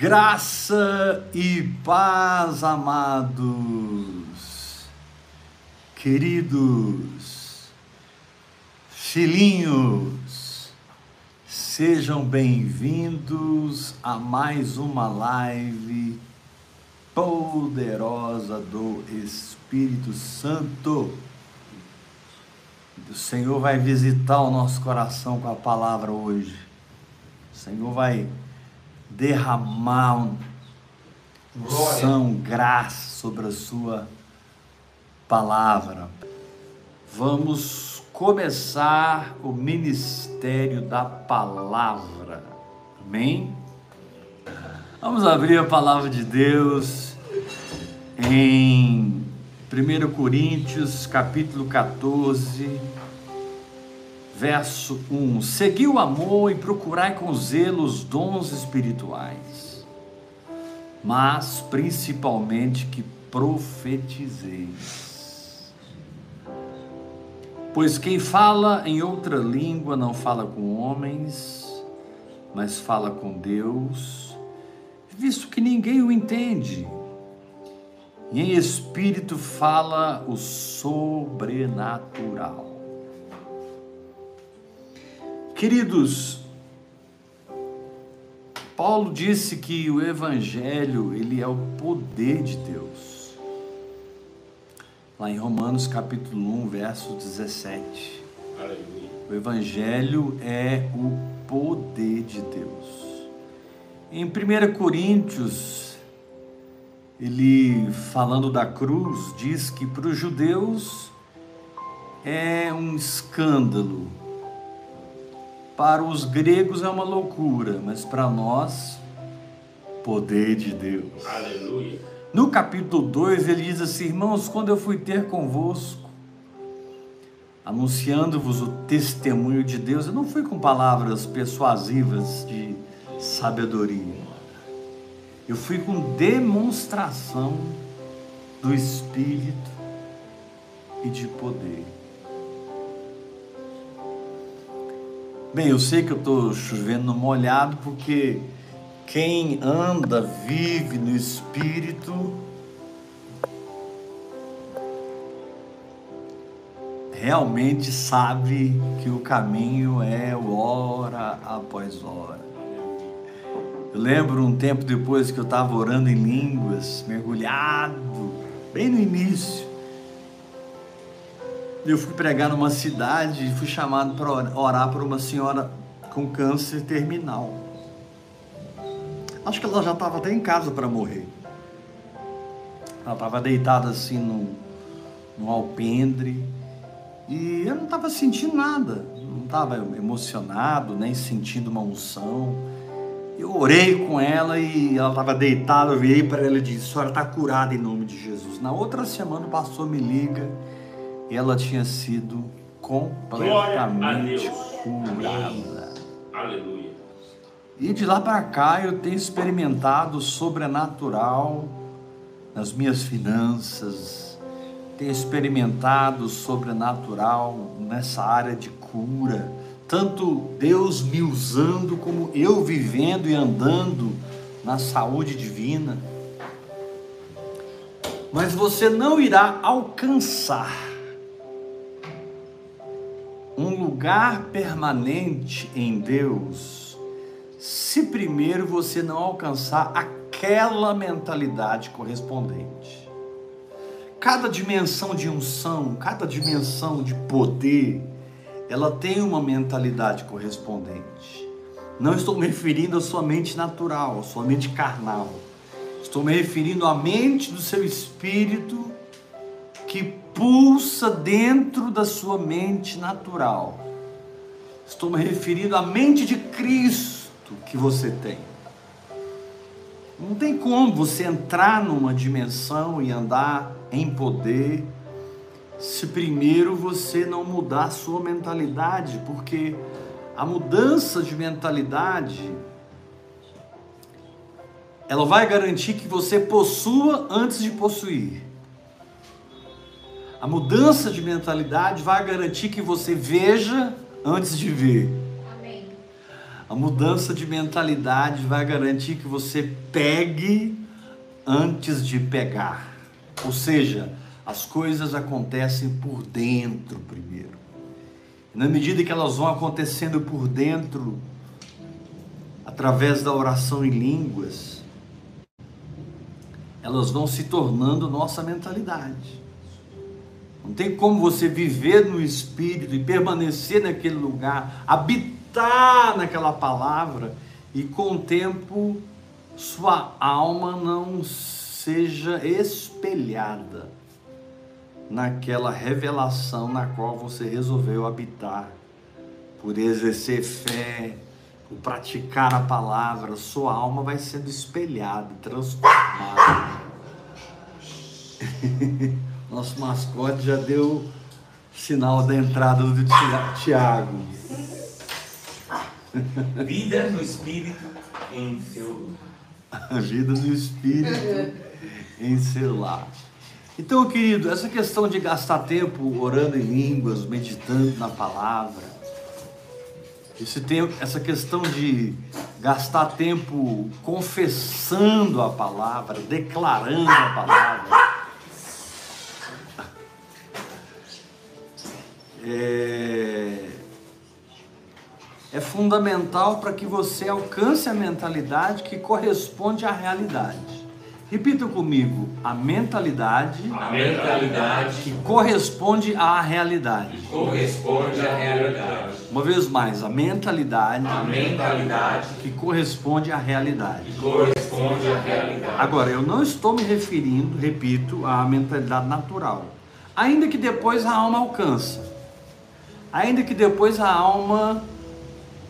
Graça e paz, amados, queridos, filhinhos, sejam bem-vindos a mais uma live poderosa do Espírito Santo. O Senhor vai visitar o nosso coração com a palavra hoje. O Senhor vai derramar unção, graça sobre a sua palavra. Vamos começar o ministério da palavra. Amém? Vamos abrir a palavra de Deus em 1 Coríntios, capítulo 14 verso 1: Segui o amor e procurai com zelo os dons espirituais, mas principalmente que profetizeis. Pois quem fala em outra língua não fala com homens, mas fala com Deus, visto que ninguém o entende. E em espírito fala o sobrenatural. Queridos, Paulo disse que o evangelho, ele é o poder de Deus. Lá em Romanos capítulo 1, verso 17. Aleluia. O evangelho é o poder de Deus. Em 1 Coríntios, ele falando da cruz, diz que para os judeus é um escândalo para os gregos é uma loucura, mas para nós, poder de Deus. Aleluia. No capítulo 2 ele diz assim: Irmãos, quando eu fui ter convosco, anunciando-vos o testemunho de Deus, eu não fui com palavras persuasivas de sabedoria, eu fui com demonstração do Espírito e de poder. Bem, eu sei que eu estou chovendo no molhado porque quem anda, vive no Espírito, realmente sabe que o caminho é hora após hora. Eu lembro um tempo depois que eu estava orando em línguas, mergulhado, bem no início. Eu fui pregar numa cidade e fui chamado para orar por uma senhora com câncer terminal. Acho que ela já estava até em casa para morrer. Ela estava deitada assim no, no alpendre e eu não estava sentindo nada, não estava emocionado, nem sentindo uma unção. Eu orei com ela e ela estava deitada, eu virei para ela e disse: A senhora está curada em nome de Jesus. Na outra semana o pastor me liga ela tinha sido completamente curada. Aleluia. E de lá para cá eu tenho experimentado o sobrenatural nas minhas finanças, tenho experimentado o sobrenatural nessa área de cura, tanto Deus me usando como eu vivendo e andando na saúde divina. Mas você não irá alcançar um lugar permanente em Deus se primeiro você não alcançar aquela mentalidade correspondente. Cada dimensão de unção, cada dimensão de poder, ela tem uma mentalidade correspondente. Não estou me referindo à sua mente natural, à sua mente carnal. Estou me referindo à mente do seu espírito que pulsa dentro da sua mente natural. Estou me referindo à mente de Cristo que você tem. Não tem como você entrar numa dimensão e andar em poder se primeiro você não mudar a sua mentalidade, porque a mudança de mentalidade ela vai garantir que você possua antes de possuir. A mudança de mentalidade vai garantir que você veja antes de ver. Amém. A mudança de mentalidade vai garantir que você pegue antes de pegar. Ou seja, as coisas acontecem por dentro primeiro. E na medida que elas vão acontecendo por dentro, através da oração em línguas, elas vão se tornando nossa mentalidade. Não tem como você viver no Espírito e permanecer naquele lugar, habitar naquela palavra e com o tempo sua alma não seja espelhada naquela revelação na qual você resolveu habitar, por exercer fé, por praticar a palavra, sua alma vai sendo espelhada, transformada. Nosso mascote já deu sinal da entrada do Tiago. Vida no Espírito em seu Vida no Espírito em seu lar. Então, querido, essa questão de gastar tempo orando em línguas, meditando na palavra, esse tempo, essa questão de gastar tempo confessando a palavra, declarando a palavra, é, é fundamental para que você alcance a mentalidade que corresponde à realidade. Repita comigo, a mentalidade, a mentalidade que corresponde à realidade. corresponde à realidade. Uma vez mais, a mentalidade, A mentalidade que corresponde à realidade. corresponde à realidade. Agora, eu não estou me referindo, repito, à mentalidade natural. Ainda que depois a alma alcança. Ainda que depois a alma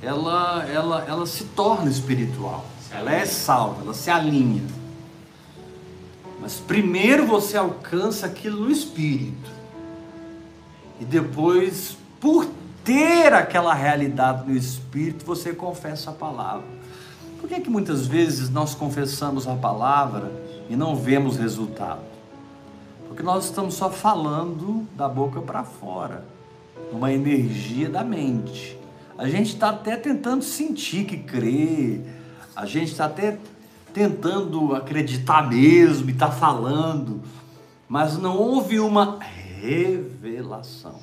ela ela ela se torna espiritual. Ela é salva, ela se alinha. Mas primeiro você alcança aquilo no espírito. E depois, por ter aquela realidade no espírito, você confessa a palavra. Por que, que muitas vezes nós confessamos a palavra e não vemos resultado? Porque nós estamos só falando da boca para fora, uma energia da mente. A gente está até tentando sentir que crê, a gente está até tentando acreditar mesmo e está falando, mas não houve uma revelação.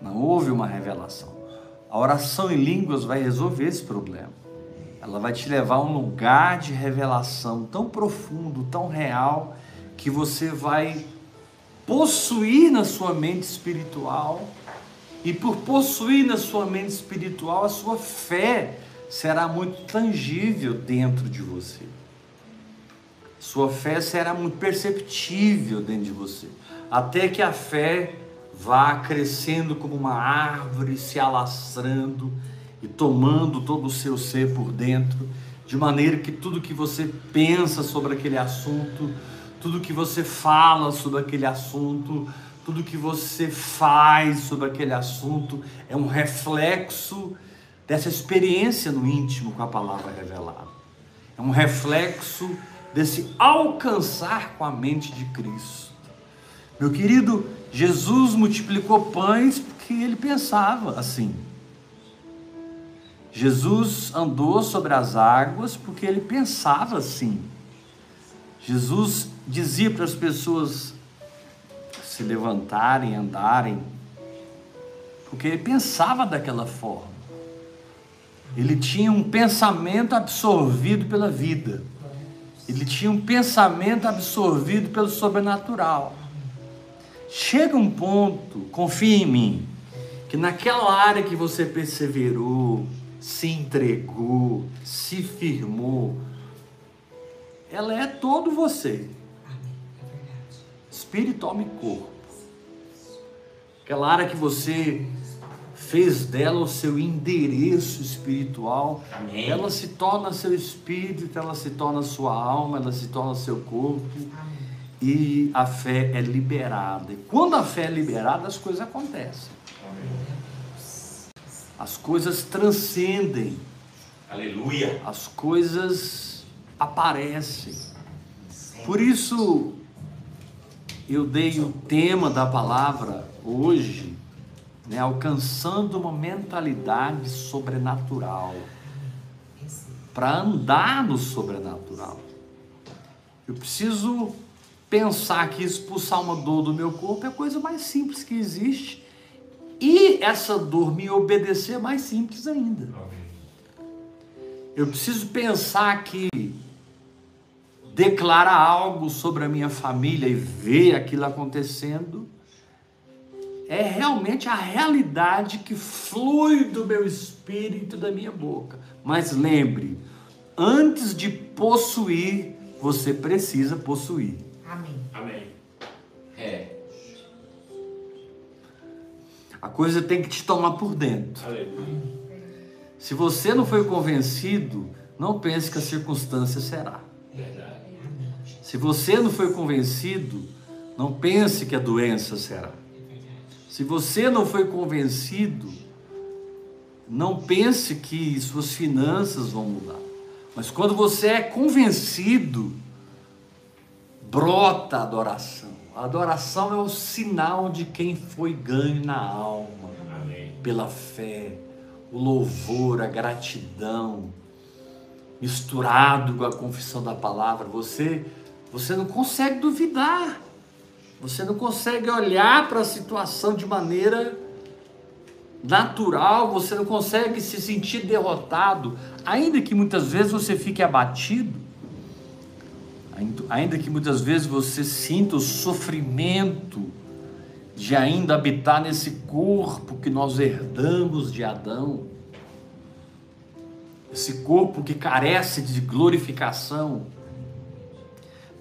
Não houve uma revelação. A oração em línguas vai resolver esse problema. Ela vai te levar a um lugar de revelação tão profundo, tão real, que você vai possuir na sua mente espiritual, e por possuir na sua mente espiritual, a sua fé será muito tangível dentro de você. Sua fé será muito perceptível dentro de você. Até que a fé vá crescendo como uma árvore, se alastrando e tomando todo o seu ser por dentro, de maneira que tudo que você pensa sobre aquele assunto, tudo que você fala sobre aquele assunto, tudo que você faz sobre aquele assunto é um reflexo dessa experiência no íntimo com a palavra revelada. É um reflexo desse alcançar com a mente de Cristo. Meu querido, Jesus multiplicou pães porque ele pensava assim. Jesus andou sobre as águas porque ele pensava assim. Jesus dizia para as pessoas se levantarem, andarem, porque ele pensava daquela forma. Ele tinha um pensamento absorvido pela vida. Ele tinha um pensamento absorvido pelo sobrenatural. Chega um ponto, confia em mim, que naquela área que você perseverou, se entregou, se firmou, ela é todo você. Espírito, alma e corpo. Aquela área que você fez dela o seu endereço espiritual, Amém. ela se torna seu espírito, ela se torna sua alma, ela se torna seu corpo. E a fé é liberada. E quando a fé é liberada, as coisas acontecem. As coisas transcendem. Aleluia. As coisas aparecem. Por isso, eu dei o tema da palavra hoje né, alcançando uma mentalidade sobrenatural para andar no sobrenatural. Eu preciso pensar que expulsar uma dor do meu corpo é a coisa mais simples que existe. E essa dor me obedecer é mais simples ainda. Eu preciso pensar que declarar algo sobre a minha família e ver aquilo acontecendo é realmente a realidade que flui do meu espírito e da minha boca. Mas lembre, antes de possuir, você precisa possuir. Amém. Amém. É. A coisa tem que te tomar por dentro. Aleluia. Se você não foi convencido, não pense que a circunstância será. Verdade. Se você não foi convencido, não pense que a doença será. Se você não foi convencido, não pense que suas finanças vão mudar. Mas quando você é convencido, brota a adoração. A adoração é o sinal de quem foi ganho na alma, Amém. pela fé, o louvor, a gratidão, misturado com a confissão da palavra. Você, você não consegue duvidar. Você não consegue olhar para a situação de maneira natural, você não consegue se sentir derrotado, ainda que muitas vezes você fique abatido, ainda- que muitas vezes você sinta o sofrimento de ainda habitar nesse corpo que nós herdamos de Adão, esse corpo que carece de glorificação.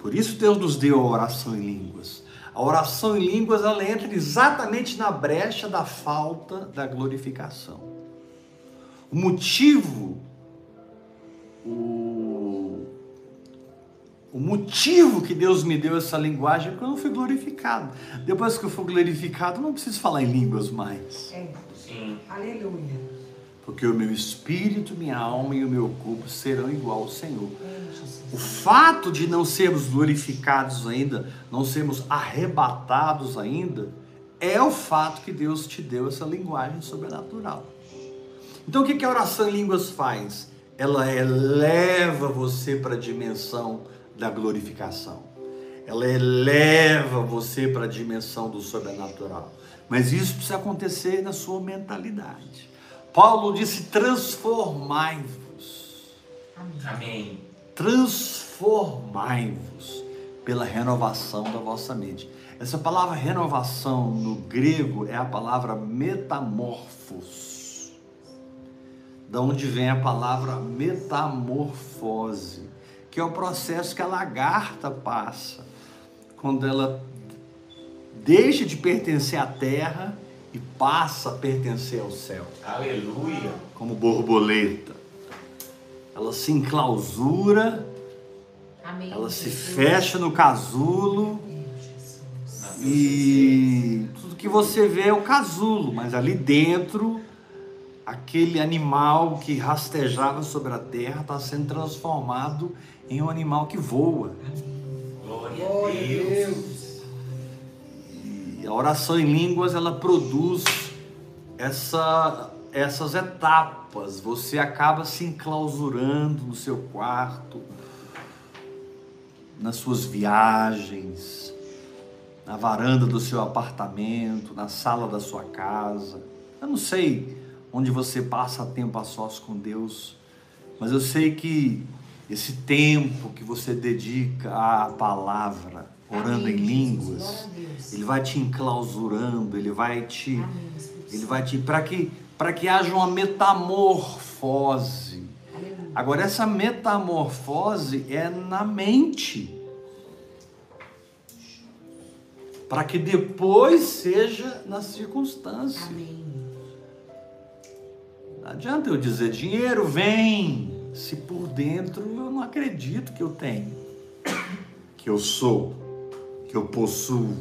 Por isso Deus nos deu a oração em línguas. A oração em línguas ela entra exatamente na brecha da falta da glorificação. O motivo, o, o motivo que Deus me deu essa linguagem é porque eu não fui glorificado. Depois que eu for glorificado, eu não preciso falar em línguas mais. É. Sim. Aleluia. Porque o meu espírito, minha alma e o meu corpo serão igual ao Senhor. O fato de não sermos glorificados ainda, não sermos arrebatados ainda, é o fato que Deus te deu essa linguagem sobrenatural. Então o que que a oração em línguas faz? Ela eleva você para a dimensão da glorificação. Ela eleva você para a dimensão do sobrenatural. Mas isso precisa acontecer na sua mentalidade. Paulo disse: transformai-vos Amém. Transformai-vos pela renovação da vossa mente. Essa palavra renovação no grego é a palavra metamorfos. Da onde vem a palavra metamorfose, que é o processo que a lagarta passa quando ela deixa de pertencer à terra e passa a pertencer ao céu Aleluia. como borboleta. Ela se enclausura, Amém. ela se Jesus. fecha no casulo e tudo que você vê é o casulo, mas ali dentro, aquele animal que rastejava sobre a terra está sendo transformado em um animal que voa. Glória a Deus. A oração em línguas ela produz essa, essas etapas. Você acaba se enclausurando no seu quarto, nas suas viagens, na varanda do seu apartamento, na sala da sua casa. Eu não sei onde você passa tempo a sós com Deus, mas eu sei que esse tempo que você dedica à palavra, orando Amém, em línguas, ele vai te enclausurando, ele vai te Amém, ele vai te para que para que haja uma metamorfose. Aleluia. Agora essa metamorfose é na mente. Para que depois seja nas circunstâncias. Amém. Não adianta eu dizer dinheiro vem, se por dentro eu não acredito que eu tenho, que eu sou, que eu possuo.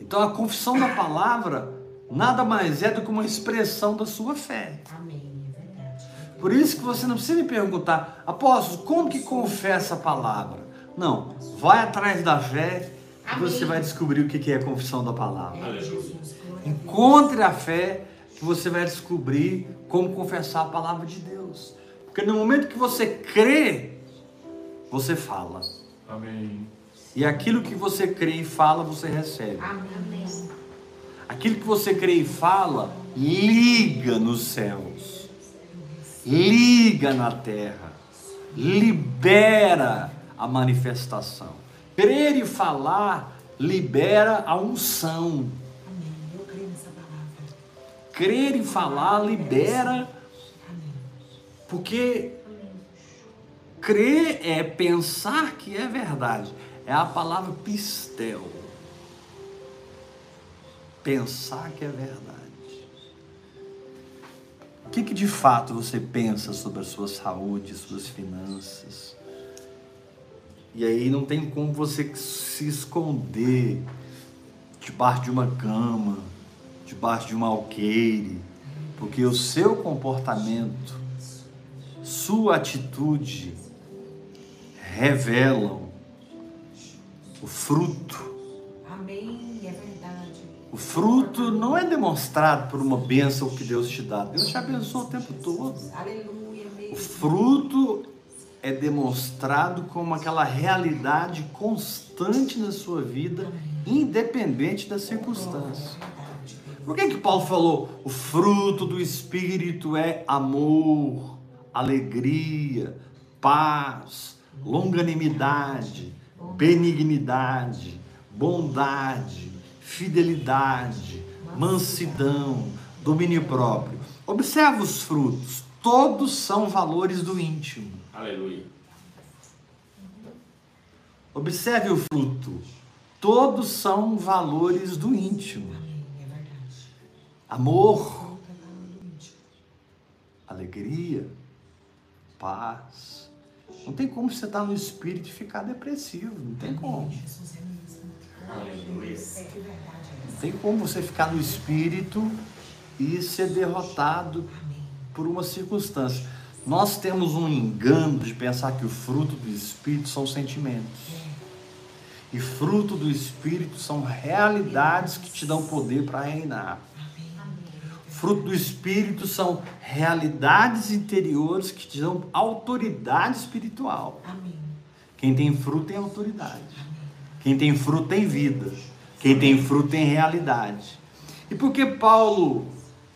Então a confissão da palavra nada mais é do que uma expressão da sua fé. Amém. É verdade. Por isso que você não precisa me perguntar, apóstolo, como que confessa a palavra? Não, vai atrás da fé e você vai descobrir o que é a confissão da palavra. É, Encontre a fé que você vai descobrir como confessar a palavra de Deus. Porque no momento que você crê, você fala. Amém. E aquilo que você crê e fala, você recebe. Amém. Aquilo que você crê e fala, liga nos céus, liga na terra, libera a manifestação. Crer e falar libera a unção. Crer e falar libera, porque crer é pensar que é verdade. É a palavra pistel. Pensar que é verdade. O que, que de fato você pensa sobre a sua saúde, suas finanças? E aí não tem como você se esconder debaixo de uma cama, debaixo de um alqueire, porque o seu comportamento, sua atitude revelam o fruto. Amém. É verdade. O fruto não é demonstrado por uma bênção que Deus te dá. Deus te abençoa o tempo todo. Aleluia. O fruto é demonstrado como aquela realidade constante na sua vida, independente das circunstâncias. Verdade. Por que que Paulo falou o fruto do espírito é amor, alegria, paz, longanimidade, benignidade, bondade, fidelidade, mansidão, domínio próprio. Observe os frutos, todos são valores do íntimo. Aleluia. Observe o fruto, todos são valores do íntimo. É. Amor, alegria, paz. Não tem como você estar no espírito e ficar depressivo, não tem como. Jesus é mesmo. Aleluia. É é Não tem como você ficar no espírito e ser derrotado por uma circunstância. Nós temos um engano de pensar que o fruto do espírito são sentimentos. E fruto do espírito são realidades que te dão poder para reinar. Fruto do Espírito são realidades interiores que te dão autoridade espiritual. Amém. Quem tem fruto tem autoridade. Quem tem fruto tem vida. Quem tem fruto tem realidade. E por que Paulo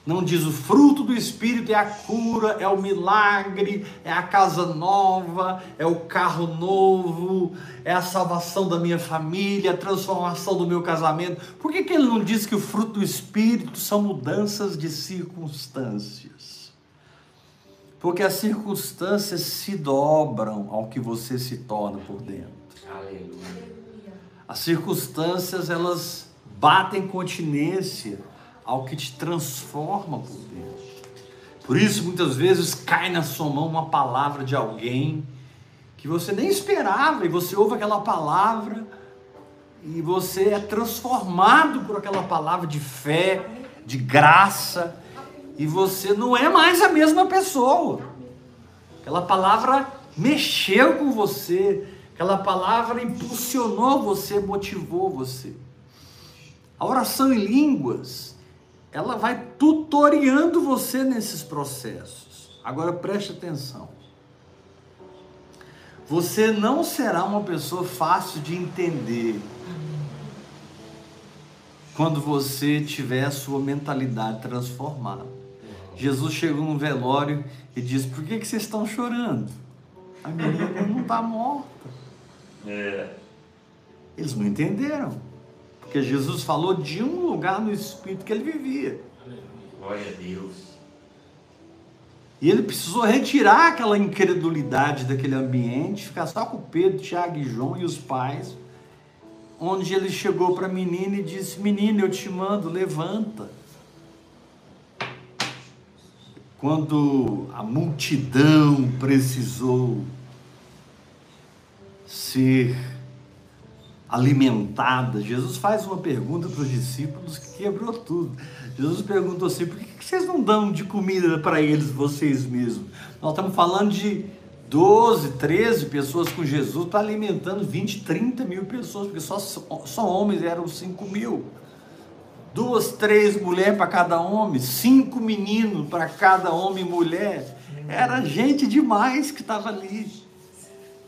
não diz o fruto do Espírito é a cura, é o milagre, é a casa nova, é o carro novo, é a salvação da minha família, a transformação do meu casamento? Por que, que ele não diz que o fruto do Espírito são mudanças de circunstâncias? Porque as circunstâncias se dobram ao que você se torna por dentro. Aleluia. As circunstâncias elas batem continência ao que te transforma por dentro. Por isso, muitas vezes cai na sua mão uma palavra de alguém que você nem esperava e você ouve aquela palavra e você é transformado por aquela palavra de fé, de graça e você não é mais a mesma pessoa. Aquela palavra mexeu com você, aquela palavra impulsionou você, motivou você. A oração em línguas, ela vai tutoriando você nesses processos. Agora preste atenção. Você não será uma pessoa fácil de entender quando você tiver a sua mentalidade transformada. Jesus chegou no velório e disse: Por que, que vocês estão chorando? A menina não está morta. É. Eles não entenderam. Porque Jesus falou de um lugar no espírito que ele vivia. Glória a Deus. E ele precisou retirar aquela incredulidade daquele ambiente, ficar só com Pedro, Tiago e João e os pais, onde ele chegou para a menina e disse: Menina, eu te mando, levanta. Quando a multidão precisou ser alimentada, Jesus faz uma pergunta para os discípulos que quebrou tudo. Jesus perguntou assim: por que vocês não dão de comida para eles vocês mesmos? Nós estamos falando de 12, 13 pessoas com Jesus, está alimentando 20, 30 mil pessoas, porque só, só homens eram 5 mil. duas, três mulheres para cada homem, cinco meninos para cada homem e mulher. Era gente demais que estava ali.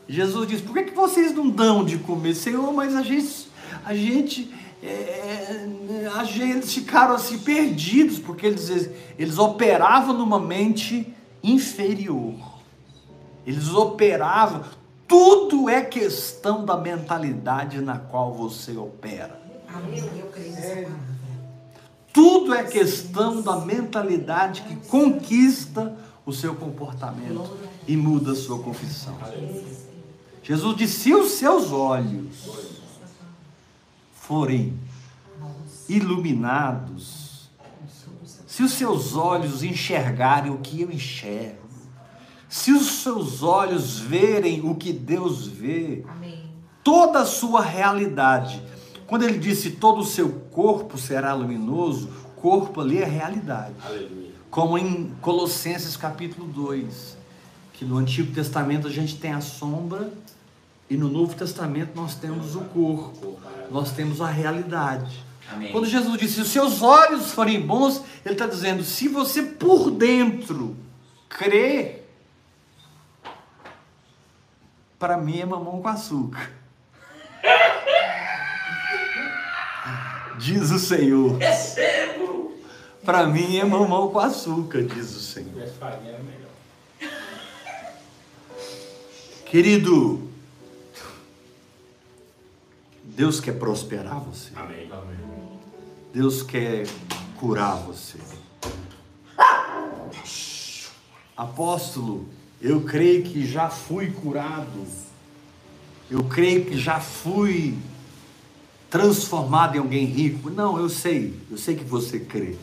Jesus disse: Por que, que vocês não dão de comer? Senhor, mas a gente, a gente, é, a gente eles ficaram assim perdidos, porque eles, eles operavam numa mente inferior. Eles operavam. Tudo é questão da mentalidade na qual você opera. Amém. Eu creio nessa palavra. Tudo é questão da mentalidade que conquista o seu comportamento e muda a sua confissão. Jesus disse: se os seus olhos forem iluminados, se os seus olhos enxergarem o que eu enxergo, se os seus olhos verem o que Deus vê, Amém. toda a sua realidade. Quando ele disse todo o seu corpo será luminoso, corpo ali é realidade. Aleluia. Como em Colossenses capítulo 2, que no Antigo Testamento a gente tem a sombra e no Novo Testamento nós temos o corpo, nós temos a realidade. Amém. Quando Jesus disse, se os seus olhos forem bons, ele está dizendo, se você por dentro crê, para mim é mamão com açúcar. Diz o Senhor. Recebo! Para mim é mamão com açúcar, diz o Senhor. melhor. Querido, Deus quer prosperar você. Amém. Amém. Deus quer curar você. Apóstolo, eu creio que já fui curado. Eu creio que já fui transformado em alguém rico. Não, eu sei, eu sei que você crê.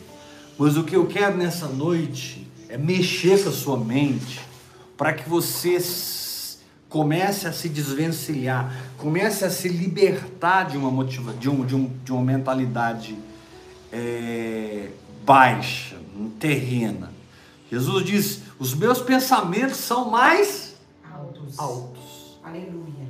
Mas o que eu quero nessa noite é mexer com a sua mente para que você comece a se desvencilhar, comece a se libertar de uma motiva, de, um, de, um, de uma mentalidade é, baixa, terrena. Jesus diz: os meus pensamentos são mais Altos. altos. Aleluia.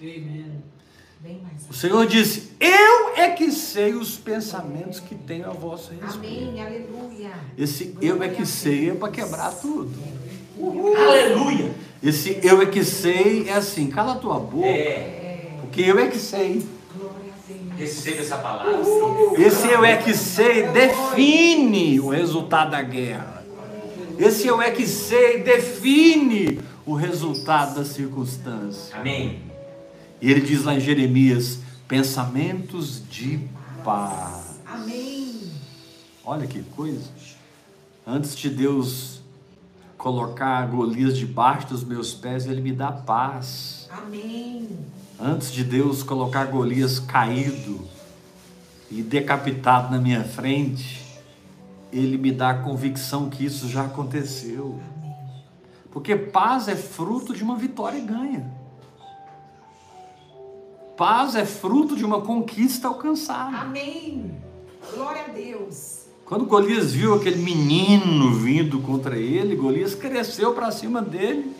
Mais O. Senhor disse: Eu é que sei os pensamentos que tenho a vosso respeito. Amém. Aleluia. Esse eu é que sei é para quebrar tudo. Aleluia! Esse eu é que sei é assim, cala a tua boca, É. porque eu é que sei. Receba essa palavra. Esse eu é que sei define o resultado da guerra. Esse eu é que sei define o resultado da circunstância. Amém. E ele diz lá em Jeremias: pensamentos de paz. Amém. Olha que coisa. Antes de Deus colocar Golias debaixo dos meus pés, ele me dá paz. Amém. Antes de Deus colocar Golias caído e decapitado na minha frente, ele me dá a convicção que isso já aconteceu. Porque paz é fruto de uma vitória ganha. Paz é fruto de uma conquista alcançada. Amém. Glória a Deus. Quando Golias viu aquele menino vindo contra ele, Golias cresceu para cima dele.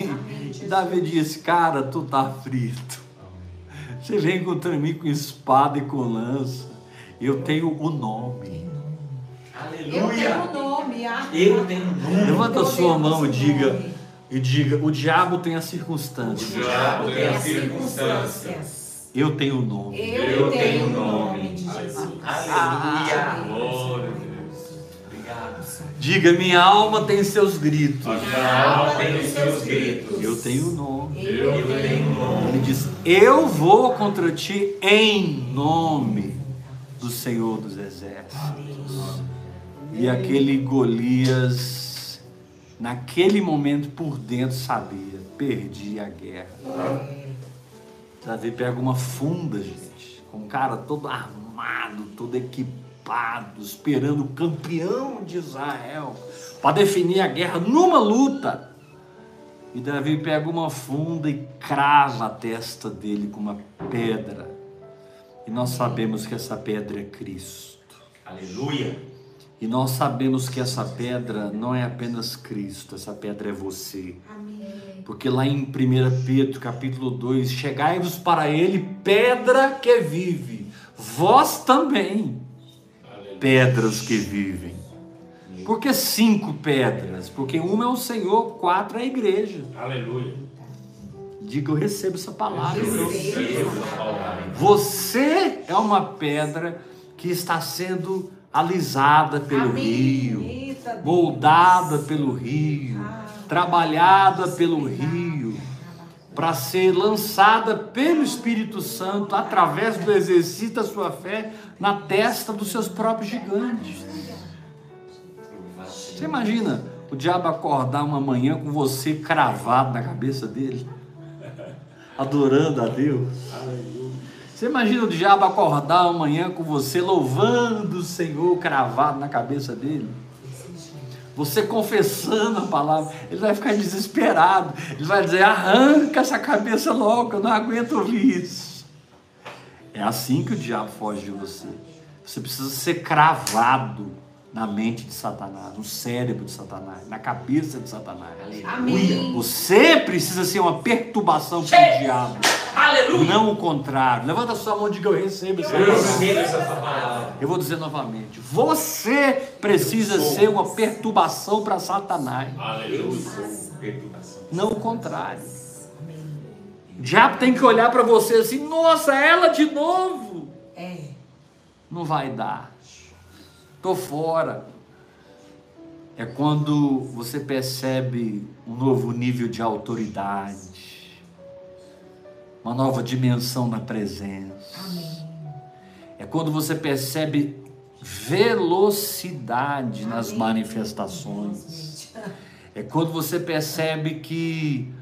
E Davi disse: Cara, tu tá frito. Você vem contra mim com espada e com lança. Eu tenho o nome. Eu tenho Aleluia! um nome. ah. Eu tenho um nome. Levanta a sua mão e diga: e diga, o diabo tem a circunstância. O diabo tem as circunstâncias. Eu tenho o nome. Eu, Eu tenho o o nome de Jesus. Aleluia! Glória a Deus. Obrigado. Diga, minha alma tem seus gritos. Minha alma tem os seus gritos. Eu tenho o nome. Eu Eu tenho um nome. Ele diz: Eu vou contra ti em nome do Senhor dos Exércitos. E aquele Golias, naquele momento por dentro, sabia: perdi a guerra. Davi pega uma funda, gente, com um cara todo armado, todo equipado, esperando o campeão de Israel para definir a guerra numa luta. E Davi pega uma funda e crava a testa dele com uma pedra. E nós sabemos que essa pedra é Cristo. Aleluia! E nós sabemos que essa pedra não é apenas Cristo, essa pedra é você. Amém. Porque lá em 1 Pedro capítulo 2, chegai-vos para ele pedra que vive, vós também pedras que vivem. Por que cinco pedras? Porque uma é o Senhor, quatro é a igreja. Aleluia. Diga, eu recebo essa palavra. Eu recebo palavra. Você é uma pedra que está sendo alisada pelo Amém. rio, moldada pelo rio, Ah, trabalhada pelo rio, para ser lançada pelo Espírito Santo através do exercício da sua fé na testa dos seus próprios gigantes. Você imagina o diabo acordar uma manhã com você cravado na cabeça dele, adorando a Deus? Você imagina o diabo acordar uma manhã com você louvando o Senhor cravado na cabeça dele? Você confessando a palavra, ele vai ficar desesperado. Ele vai dizer: arranca essa cabeça logo, eu não aguento ouvir isso. É assim que o diabo foge de você. Você precisa ser cravado na mente de Satanás, no cérebro de Satanás, na cabeça de Satanás. Amém. Você precisa ser uma perturbação para o diabo, Aleluia. não o contrário. Levanta a sua mão e diga: Eu recebo essa Eu palavra. recebo essa palavra. Eu vou dizer novamente: você precisa ser uma perturbação para Satanás, Aleluia. Perturbação. não o contrário. O diabo tem que olhar para você assim: nossa, ela de novo. É. Não vai dar. Tô fora. É quando você percebe um novo nível de autoridade, uma nova dimensão na presença. Amém. É quando você percebe velocidade nas Amém. manifestações. É quando você percebe que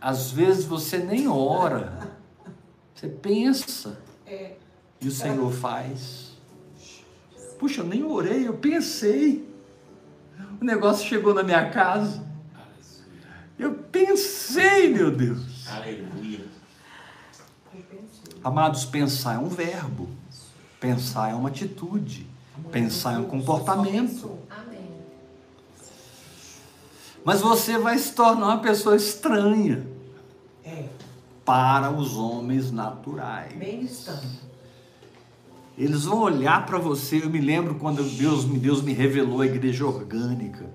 às vezes você nem ora, você pensa É. e o Senhor faz. Puxa, eu nem orei, eu pensei. O negócio chegou na minha casa. Eu pensei, meu Deus. Aleluia. Amados, pensar é um verbo. Pensar é uma atitude. Pensar é um comportamento. Amém. Mas você vai se tornar uma pessoa estranha É. para os homens naturais. Bem distante. Eles vão olhar para você. Eu me lembro quando Deus, me- Deus me revelou a igreja orgânica.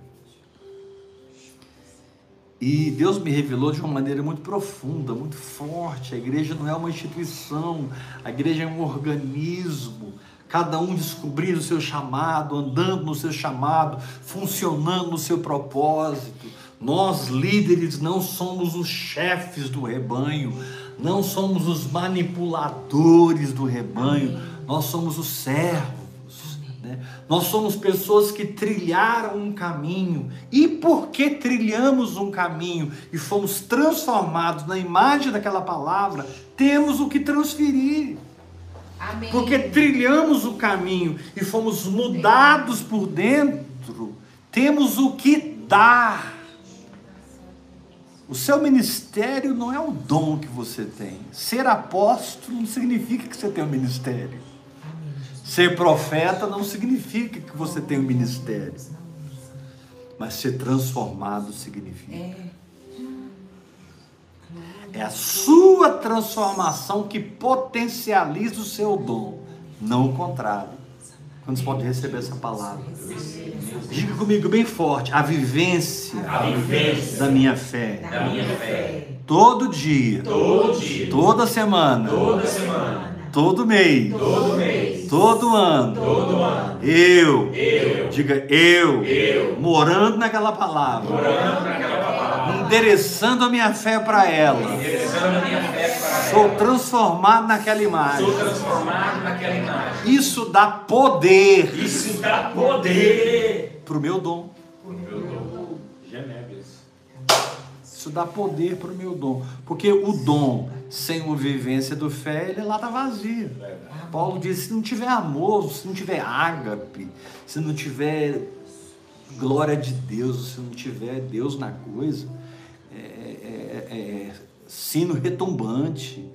E Deus me revelou de uma maneira muito profunda, muito forte. A igreja não é uma instituição, a igreja é um organismo. Cada um descobrindo o seu chamado, andando no seu chamado, funcionando no seu propósito. Nós, líderes, não somos os chefes do rebanho, não somos os manipuladores do rebanho, nós somos os servos. né? Nós somos pessoas que trilharam um caminho, e porque trilhamos um caminho e fomos transformados na imagem daquela palavra, temos o que transferir. Amém. Porque trilhamos o caminho e fomos mudados por dentro, temos o que dar. O seu ministério não é o dom que você tem. Ser apóstolo não significa que você tem um ministério. Ser profeta não significa que você tem um ministério. Mas ser transformado significa. É. A sua transformação que potencializa o seu dom, não o contrário. Quando você pode receber essa palavra? Diga comigo bem forte: a vivência, A vivência da minha fé. da minha fé. Todo dia, Todo dia. toda semana, Toda semana. Todo mês, Todo mês. todo ano, Todo ano. eu, Eu. diga eu, Eu. morando naquela palavra, Orando naquela palavra. endereçando a minha fé para ela, Endereçando a minha fé para sou ela. transformado naquela imagem. Sou transformado naquela imagem. Isso dá poder Isso dá poder. para o meu dom. Isso dá poder para o meu dom. Porque o dom, sem uma vivência do fé, ele lá está vazio. Paulo diz: se não tiver amor, se não tiver ágape, se não tiver glória de Deus, se não tiver Deus na coisa, é, é- é- é sino retumbante,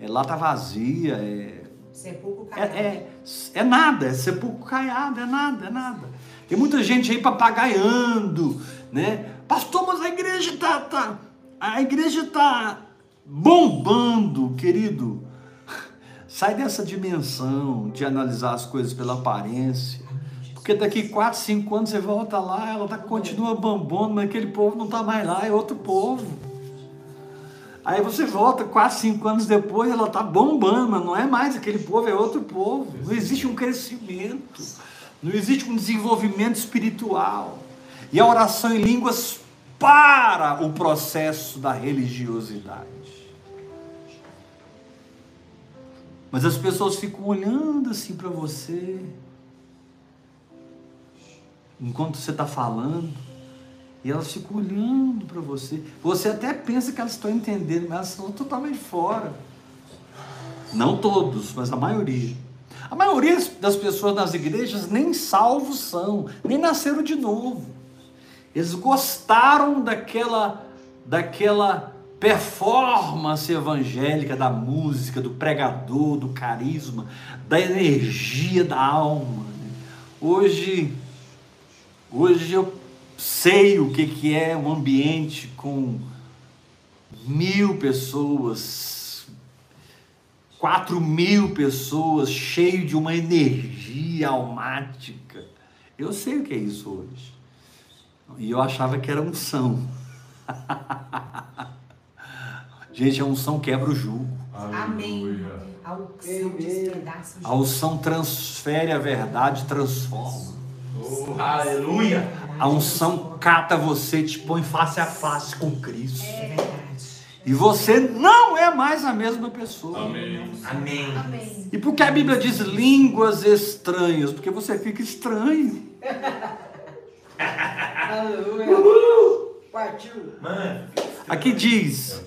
é lata vazia, é, Sepulcro é, caiado. é, é nada, é sepulcro caiado, é nada, é nada. Tem muita gente aí papagaiando, né? Pastor, mas a igreja tá, tá a igreja tá bombando, querido. Sai dessa dimensão de analisar as coisas pela aparência. Porque daqui 4, 5 anos você volta lá, ela tá, continua bambando, mas aquele povo não está mais lá, é outro povo. Aí você volta 4, 5 anos depois, ela está bombando, mas não é mais aquele povo, é outro povo. Não existe um crescimento, não existe um desenvolvimento espiritual. E a oração em línguas para o processo da religiosidade. Mas as pessoas ficam olhando assim para você, enquanto você está falando, e elas ficam olhando para você. Você até pensa que elas estão entendendo, mas elas estão totalmente fora. Não todos, mas a maioria. A maioria das pessoas nas igrejas nem salvos são, nem nasceram de novo. Eles gostaram daquela, daquela performance evangélica, da música, do pregador, do carisma, da energia da alma. Hoje, hoje eu sei o que, que é um ambiente com mil pessoas, quatro mil pessoas, cheio de uma energia almática. Eu sei o que é isso hoje. E eu achava que era unção. Gente, a unção quebra o jugo. Amém. A unção despedaça o A unção transfere a verdade, transforma. Oh, aleluia. A unção cata você, te põe face a face com Cristo. É verdade. E você não é mais a mesma pessoa. Amém. Amém. E por que a Bíblia diz línguas estranhas? Porque você fica estranho. Aleluia. Partiu. Mano, Aqui diz: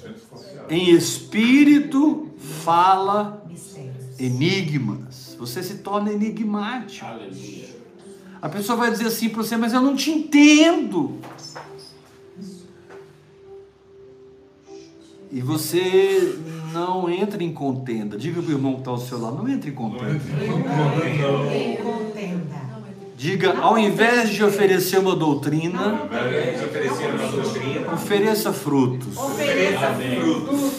em espírito fala enigmas. Você se torna enigmático. aleluia. A pessoa vai dizer assim para você, mas eu não te entendo. E você não entra em contenda. Diga para o irmão que está ao seu lado, não entre em contenda. Em contenda. Diga, ao invés de oferecer uma doutrina, ofereça frutos.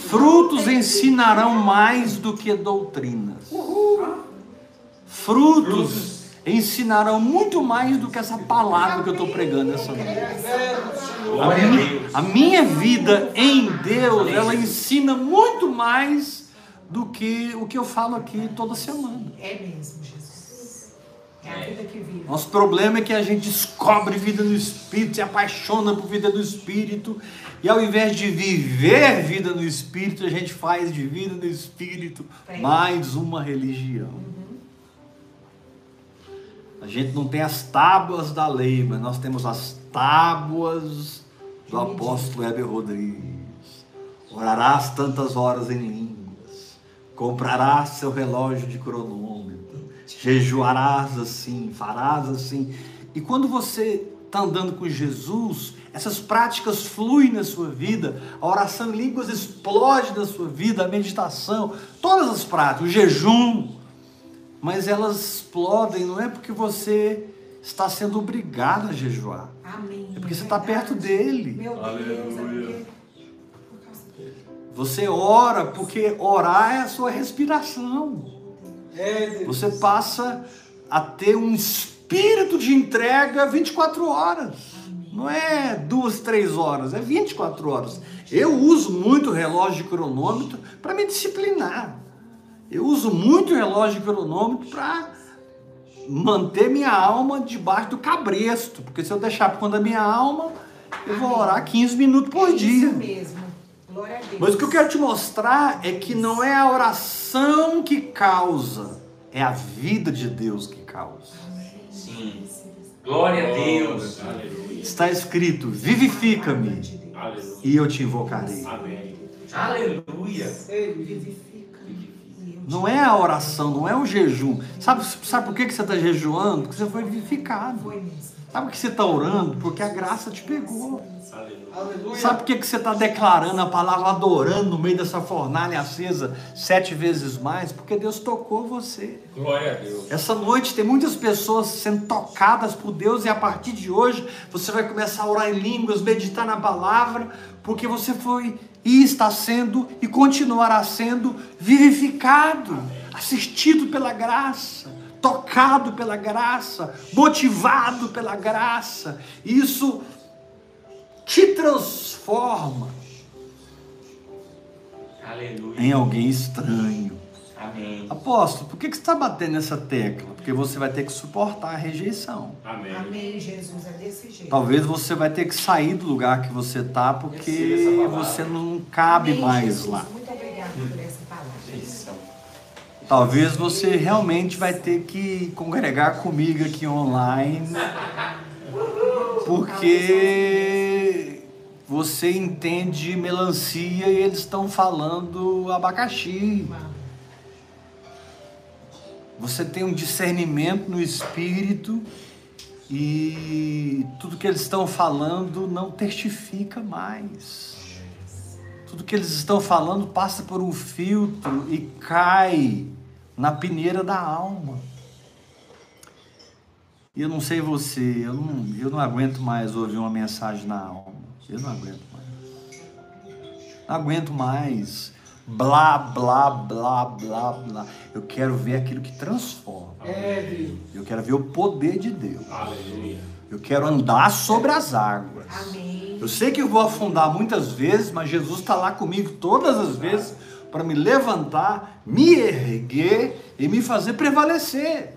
Frutos. Ensinarão mais do que doutrinas. Frutos ensinarão muito mais do que essa palavra que eu estou pregando essa noite. A minha, a minha vida em Deus, ela ensina muito mais do que o que eu falo aqui toda semana. É mesmo, Jesus. É a vida que vive. Nosso problema é que a gente descobre vida no Espírito, se apaixona por vida no Espírito, e ao invés de viver vida no Espírito, a gente faz de vida no Espírito mais uma religião. A gente não tem as tábuas da lei, mas nós temos as tábuas do apóstolo Heber Rodrigues. Orarás tantas horas em línguas, comprarás seu relógio de cronômetro, jejuarás assim, farás assim. E quando você está andando com Jesus, essas práticas fluem na sua vida, a oração em línguas explode na sua vida, a meditação, todas as práticas, o jejum, mas elas explodem não é porque você está sendo obrigado a jejuar, Amém. é porque você está perto dele. Meu Deus, aleluia. Você ora porque orar é a sua respiração. É. Você passa a ter um espírito de entrega 24 horas. Não é duas, três horas, é 24 horas. Eu uso muito relógio de cronômetro para me disciplinar. Eu uso muito relógio de cronômetro para manter minha alma debaixo do cabresto. Porque se eu deixar por conta da minha alma, eu vou orar 15 minutos por É dia. Isso mesmo. Glória a Deus. Mas o que eu quero te mostrar é que não é a oração que causa, é a vida de Deus que causa. Sim. Glória a Deus. Aleluia. Está escrito: vivifica-me e eu te invocarei. Amém. Aleluia. Não é a oração, não é o jejum. Sabe, sabe por que que você está jejuando? Porque você foi vivificado. Foi mesmo. Sabe por que você está orando? Porque a graça te pegou. Aleluia. Sabe por que que você está declarando a palavra, adorando no meio dessa fornalha acesa sete vezes mais? Porque Deus tocou você. Glória a Deus. Essa noite tem muitas pessoas sendo tocadas por Deus e a partir de hoje você vai começar a orar em línguas, meditar na palavra, porque você foi e está sendo e continuará sendo vivificado. assistido pela graça, tocado pela graça, motivado pela graça. Isso te transforma Aleluia. em alguém estranho. Amém. Apóstolo, por que que você está batendo nessa tecla? Porque você vai ter que suportar a rejeição. Amém. Amém, Jesus. É desse jeito. Talvez você vai ter que sair do lugar que você está porque você não cabe Amém, mais Jesus. lá. Muito por. Isso. Talvez você realmente vai ter que congregar comigo aqui online, porque você entende melancia e eles estão falando abacaxi. Você tem um discernimento no espírito e tudo que eles estão falando não testifica mais. Tudo que eles estão falando passa por um filtro e cai na peneira da alma. E eu não sei você, eu não, eu não aguento mais ouvir uma mensagem na alma. Eu não aguento mais. Não aguento mais. Blá, blá, blá, blá, blá. Eu quero ver aquilo que transforma. É. Eu quero ver o poder de Deus. Aleluia. Eu quero andar sobre as águas. Amém. Eu sei que eu vou afundar muitas vezes, mas Jesus está lá comigo todas as vezes para me levantar, me erguer e me fazer prevalecer.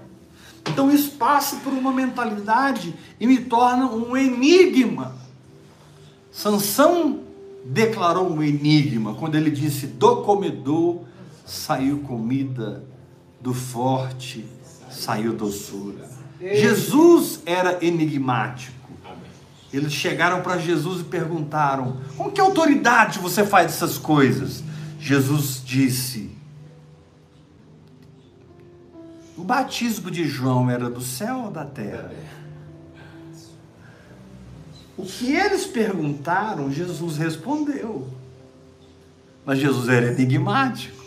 Então isso passa por uma mentalidade e me torna um enigma. Sansão declarou um enigma quando ele disse: Do comedor saiu comida, do forte saiu doçura. Jesus era enigmático. Eles chegaram para Jesus e perguntaram: Com que autoridade você faz essas coisas? Jesus disse: O batismo de João era do céu ou da terra? O que eles perguntaram, Jesus respondeu. Mas Jesus era enigmático.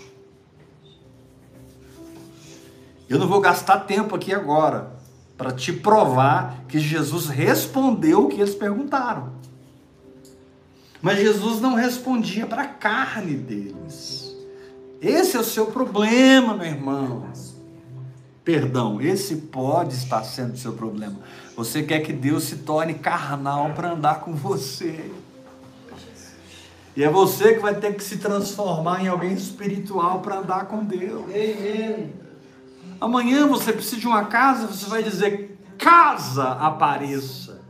Eu não vou gastar tempo aqui agora para te provar que Jesus respondeu o que eles perguntaram. Mas Jesus não respondia para a carne deles. Esse é o seu problema, meu irmão. Perdão, esse pode estar sendo o seu problema. Você quer que Deus se torne carnal para andar com você. E é você que vai ter que se transformar em alguém espiritual para andar com Deus. Amém. Amanhã você precisa de uma casa, você vai dizer: casa apareça.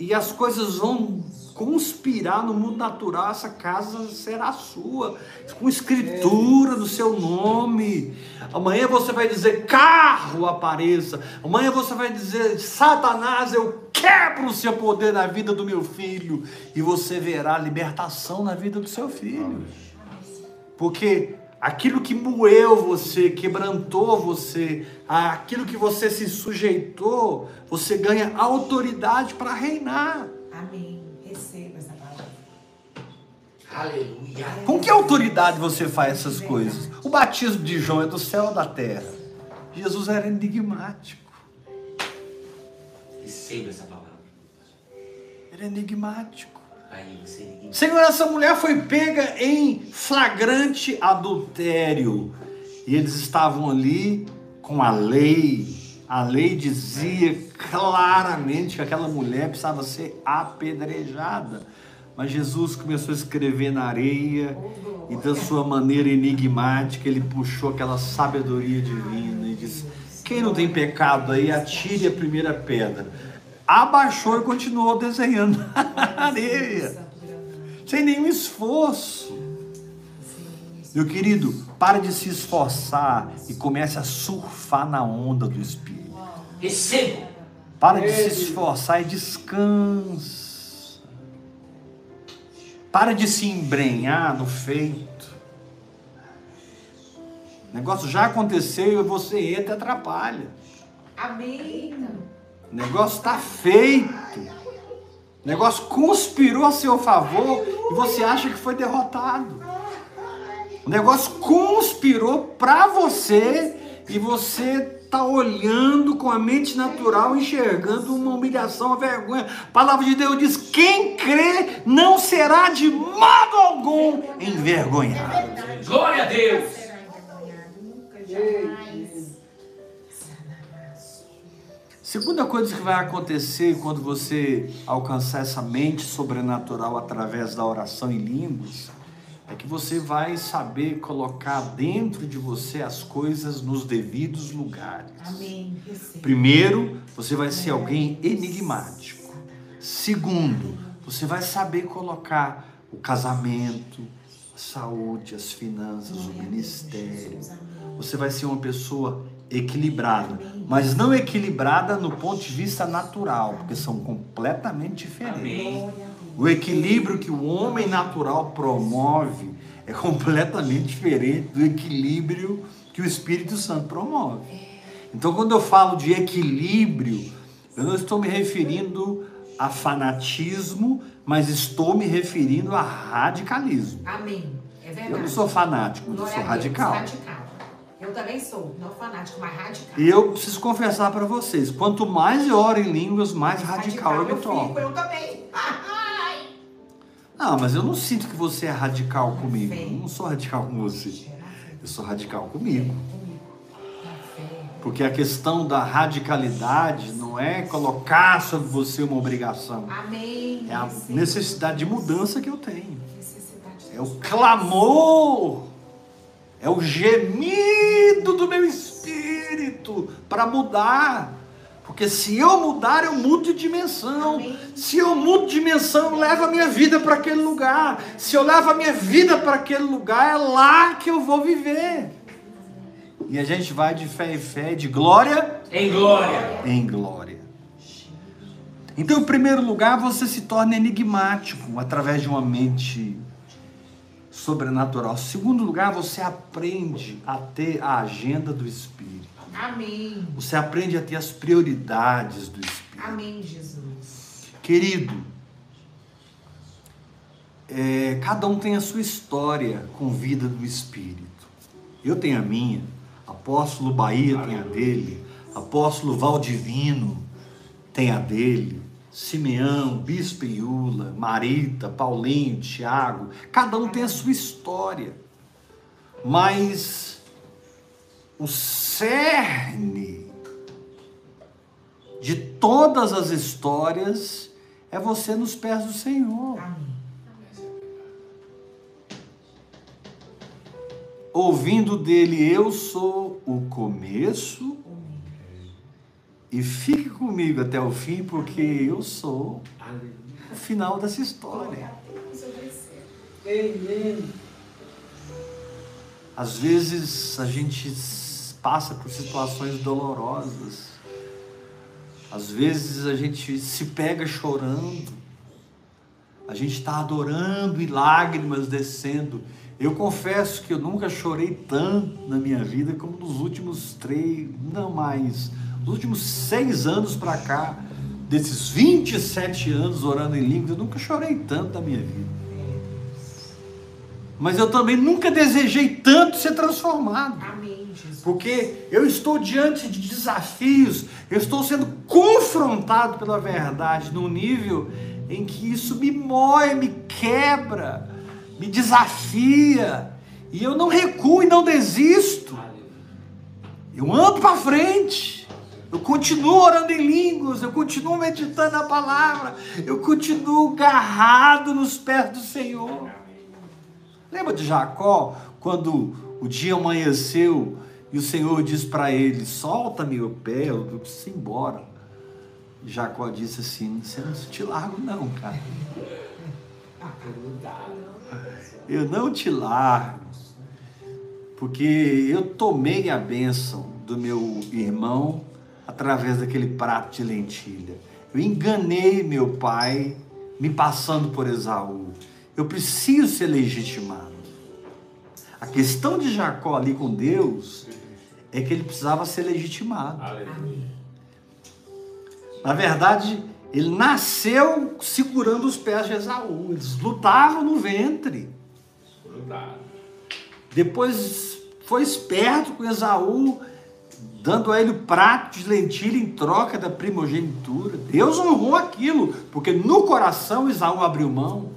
E as coisas vão conspirar no mundo natural, essa casa será sua, com escritura do seu nome. Amanhã você vai dizer: carro apareça. Amanhã você vai dizer: Satanás, eu quebro o seu poder na vida do meu filho. E você verá libertação na vida do seu filho. Porque aquilo que moeu você, quebrantou você, aquilo que você se sujeitou, você ganha autoridade para reinar. Amém. Aleluia. Com que autoridade você faz essas coisas? O batismo de João é do céu ou da terra? Jesus era enigmático. Receba essa palavra. Era enigmático. Ninguém. Senhor, essa mulher foi pega em flagrante adultério. E eles estavam ali com a lei. A lei dizia claramente que aquela mulher precisava ser apedrejada. Mas Jesus começou a escrever na areia e da sua maneira enigmática ele puxou aquela sabedoria divina e disse: Quem não tem pecado aí, atire a primeira pedra. Abaixou e continuou desenhando na areia sem nenhum esforço. Meu querido, pare de se esforçar e comece a surfar na onda do Espírito. Receba. Para de se esforçar e descansa. Para de se embrenhar no feito. O negócio já aconteceu e você entra e atrapalha. Amém. O negócio está feito. O negócio conspirou a seu favor e você acha que foi derrotado. O negócio conspirou para você e você está olhando com a mente natural, enxergando uma humilhação, uma vergonha. A palavra de Deus diz: quem crê não será de modo algum envergonhado. Glória a Deus! Segunda coisa que vai acontecer quando você alcançar essa mente sobrenatural através da oração em línguas é que você vai saber colocar dentro de você as coisas nos devidos lugares. Amém. Primeiro, você vai ser alguém enigmático. Segundo, você vai saber colocar o casamento, a saúde, as finanças, o ministério. Você vai ser uma pessoa equilibrada, mas não equilibrada no ponto de vista natural, porque são completamente diferentes. Amém. O equilíbrio que o homem natural promove é completamente diferente do equilíbrio que o Espírito Santo promove. Então, quando eu falo de equilíbrio, eu não estou me referindo a fanatismo, mas estou me referindo a radicalismo. Amém. É verdade. Eu não sou fanático, eu Glória sou radical. radical. Eu também sou, não fanático, mas radical. E eu preciso confessar para vocês, quanto mais eu oro em línguas, mais radical, eu me eu torno. fico, eu também. Não, mas eu não sinto que você é radical comigo. Eu não sou radical com você. Eu sou radical comigo. fé. Porque a questão da radicalidade não é colocar sobre você uma obrigação. Amém. É a necessidade de mudança que eu tenho. É o clamor. É o gemido do meu espírito para mudar. Porque se eu mudar, eu mudo de dimensão. Amém. Se eu mudo de dimensão, eu levo a minha vida para aquele lugar. Se eu levo a minha vida para aquele lugar, é lá que eu vou viver. E a gente vai de fé em fé, de glória Em glória. em glória. Então, em primeiro lugar, você se torna enigmático através de uma mente sobrenatural. Em segundo lugar, você aprende a ter a agenda do Espírito. Amém. Você aprende a ter as prioridades do Espírito. Amém, Jesus. Querido, é, cada um tem a sua história com vida do Espírito. Eu tenho a minha, apóstolo Bahia tem a dele, apóstolo Valdivino tem a dele, Simeão, Bispo Iula, Marita, Paulinho, Tiago, cada um tem a sua história. Mas o cerne de todas as histórias é você nos pés do Senhor. Ouvindo dele, eu sou o começo e fique comigo até o fim, porque eu sou o final dessa história. Às vezes a gente passa por situações dolorosas. Às vezes a gente se pega chorando. A gente está adorando e lágrimas descendo. Eu confesso que eu nunca chorei tanto na minha vida como nos últimos três, não mais, nos últimos seis anos para cá, desses 27 anos orando em línguas, eu nunca chorei tanto na minha vida. Mas eu também nunca desejei tanto ser transformado. Amém. Porque eu estou diante de desafios, eu estou sendo confrontado pela verdade num nível em que isso me mói, me quebra, me desafia, e eu não recuo e não desisto. Eu ando para frente. Eu continuo orando em línguas, eu continuo meditando a palavra, eu continuo agarrado nos pés do Senhor. Lembra de Jacó, quando o dia amanheceu e o Senhor disse para ele: Solta meu pé, eu preciso ir embora. Jacó disse assim: Você não te largo, não, cara. Eu não te largo, porque eu tomei a bênção do meu irmão através daquele prato de lentilha. Eu enganei meu pai, me passando por Esaú. Eu preciso ser legitimado. A questão de Jacó ali com Deus é que ele precisava ser legitimado. Amém. Na verdade, ele nasceu segurando os pés de Esaú. Eles lutavam no ventre. Depois foi esperto com Esaú, dando a ele o prato de lentilha em troca da primogenitura. Deus honrou aquilo, porque no coração Esaú abriu mão.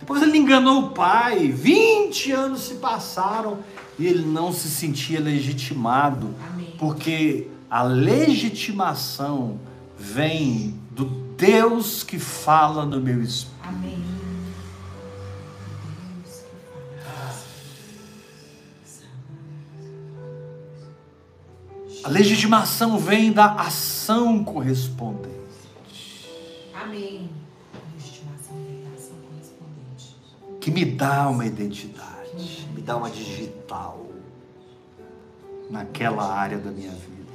Depois ele enganou o pai. 20 anos se passaram e ele não se sentia legitimado, Amém. porque a legitimação vem do Deus que fala no meu espírito. Amém. A legitimação vem da ação correspondente. Amém. Legitimação vem da ação correspondente. Que me dá uma identidade, me dá uma digital naquela área da minha vida.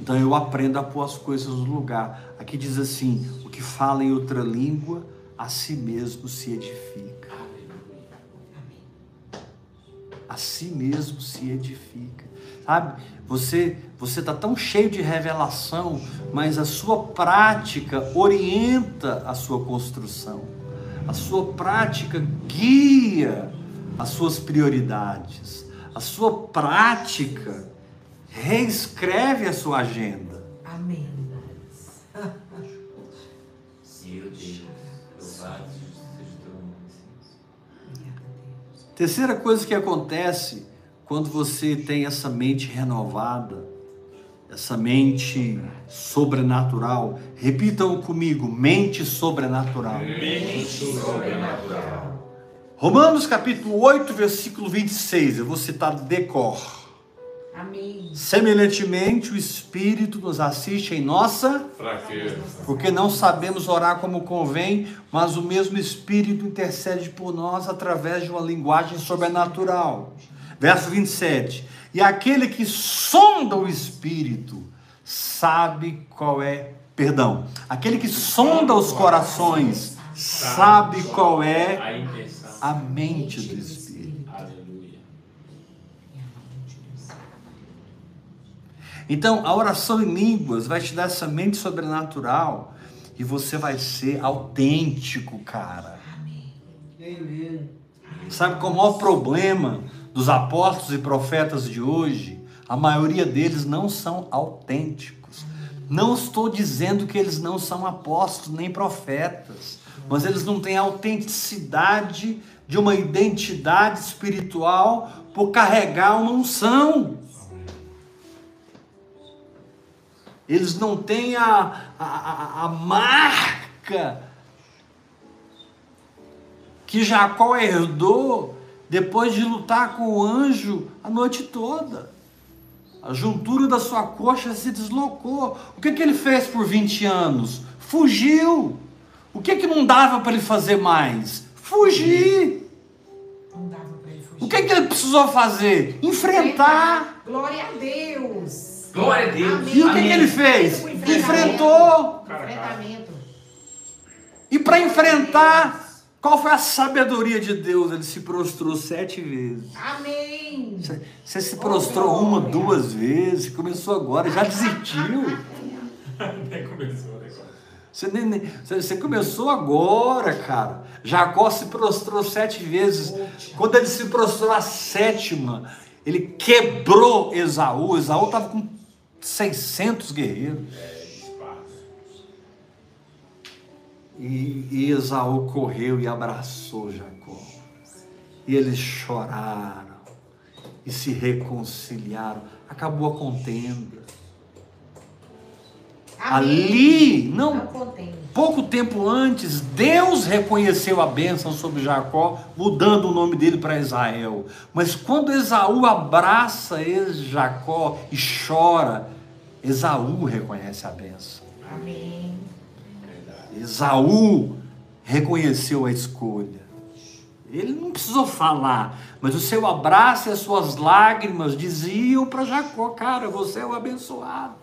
Então eu aprendo a pôr as coisas no lugar. Aqui diz assim: o que fala em outra língua, a si mesmo se edifica. A si mesmo se edifica. Sabe? Você você está tão cheio de revelação, mas a sua prática orienta a sua construção. A sua prática guia as suas prioridades. A sua prática reescreve a sua agenda. Amém. Nome. Terceira coisa que acontece quando você tem essa mente renovada, essa mente sobrenatural, repitam comigo: mente sobrenatural. Mente sobrenatural. Romanos capítulo 8, versículo 26, eu vou citar decor. Amém. Semelhantemente, o Espírito nos assiste em nossa, Fraqueza. porque não sabemos orar como convém, mas o mesmo Espírito intercede por nós através de uma linguagem sobrenatural. Verso 27. E aquele que sonda o Espírito sabe qual é, perdão, aquele que sonda os corações sabe qual é A intenção. A mente do Espírito. Aleluia. Então, a oração em línguas vai te dar essa mente sobrenatural e você vai ser autêntico, cara. Amém. Sabe qual é o maior problema dos apóstolos e profetas de hoje? A maioria deles não são autênticos. Não estou dizendo que eles não são apóstolos nem profetas, mas eles não têm a autenticidade de uma identidade espiritual por carregar uma unção. Eles não têm a, a, a, marca que Jacó herdou depois de lutar com o anjo a noite toda. A juntura da sua coxa se deslocou. O que, que ele fez por 20 anos? Fugiu. O que, que não dava para ele fazer mais? Fugir. Não dava para ele fugir. O que, que ele precisou fazer? Enfrentar. Glória a Deus. Glória a Deus. Amém. E o que, que ele fez? O enfrentamento. Enfrentou. Enfrentamento. E para enfrentar, qual foi a sabedoria de Deus? Ele se prostrou sete vezes. Amém. Você- se prostrou uma, duas vezes, começou agora, já desistiu. Nem começou? Você, nem- você- você começou agora, cara. Jacó se prostrou sete vezes. Quando ele se prostrou a sétima, ele quebrou Esaú. Esaú estava com 600 guerreiros. E, e Esaú correu e abraçou Jacó. E eles choraram e se reconciliaram. Acabou a contenda. Amém. Ali, não, Não pouco tempo antes, Deus reconheceu a bênção sobre Jacó, mudando o nome dele para Israel. Mas quando Esaú abraça Jacó e chora, Esaú reconhece a bênção. Amém. Esaú reconheceu a escolha. Ele não precisou falar, mas o seu abraço e as suas lágrimas diziam para Jacó: Cara, você é o abençoado.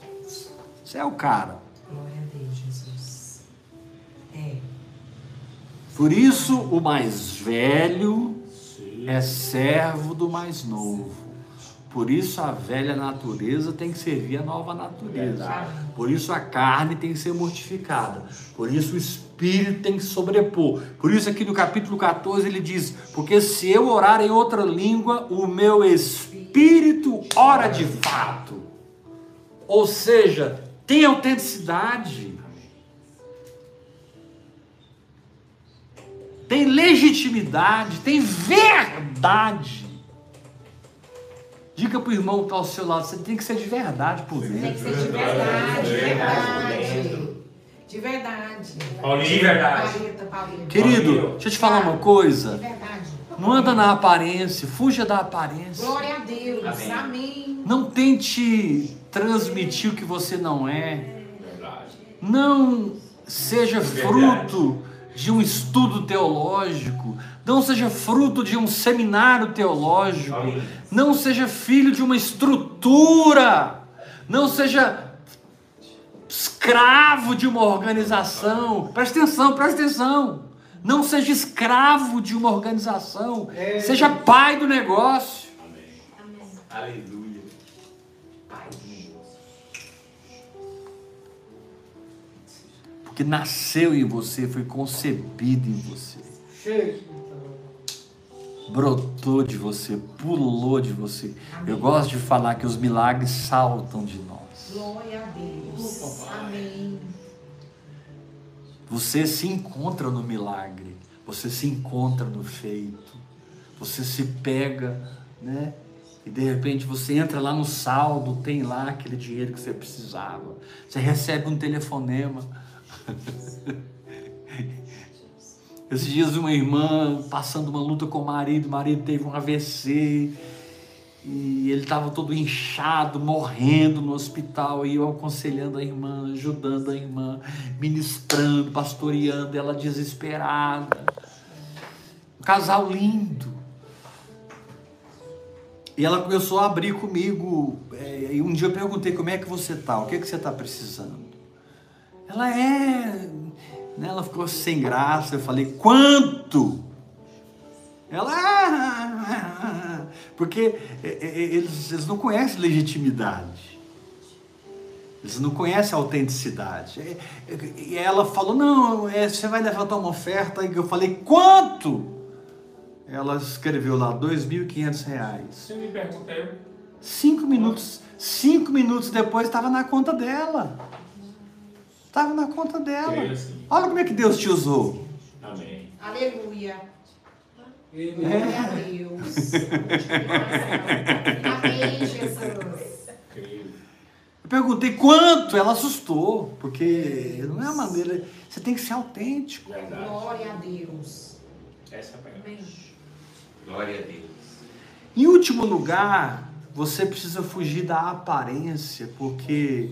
Você é o cara. Glória a Deus, Jesus. É. Por isso, o mais velho é servo do mais novo. Por isso, a velha natureza tem que servir a nova natureza. Por isso, a carne tem que ser mortificada. Por isso, o espírito tem que sobrepor. Por isso, aqui no capítulo 14, ele diz: Porque se eu orar em outra língua, o meu espírito ora de fato. Ou seja, tem autenticidade. tem legitimidade, tem verdade. Diga pro irmão que está ao seu lado, você tem que ser de verdade por Tem que dentro. ser de verdade, de verdade. De verdade. Paulinho, de verdade. Querido, deixa eu te falar uma coisa. De verdade. Não anda na aparência, fuja da aparência. Glória a Deus. Amém. Amém. Não tente transmitir o que você não é. Verdade. Não seja fruto de um estudo teológico. Não seja fruto de um seminário teológico. Amém. Não seja filho de uma estrutura. Não seja escravo de uma organização. Preste atenção, preste atenção. Não seja escravo de uma organização. Seja pai do negócio. Aleluia. Porque nasceu em você, foi concebido em você. brotou de você, pulou de você. Eu gosto de falar que os milagres saltam de nós. Glória a Deus. Amém. Você se encontra no milagre, você se encontra no feito, você se pega, né? E de repente você entra lá no saldo, tem lá aquele dinheiro que você precisava. Você recebe um telefonema. Esses dias uma irmã passando uma luta com o marido, o marido teve um AVC e ele estava todo inchado, morrendo no hospital, e eu aconselhando a irmã, ajudando a irmã, ministrando, pastoreando, ela desesperada. Um casal lindo. E ela começou a abrir comigo, é, e um dia eu perguntei como é que você tá, o que, é que você está precisando? Ela é. né, Ela ficou sem graça, eu falei, quanto? Ela. "Ah, Porque é, é, eles, eles não conhecem legitimidade. Eles não conhecem a autenticidade. É, é, E ela falou: Não, é, você vai levantar uma oferta. E eu falei: Quanto? Ela escreveu lá: 2.500 reais. Você me pergunta, eu. Cinco minutos, cinco minutos depois estava na conta dela. Estava na conta dela. Assim. Olha como é que Deus te usou. Amém. Aleluia. É. Glória a Deus. Amém, Jesus. Eu perguntei quanto, ela assustou, porque não é a maneira. Você tem que ser autêntico. Verdade. Glória a Deus. Essa é a. Amém. Glória a Deus. Em último lugar, você precisa fugir da aparência, porque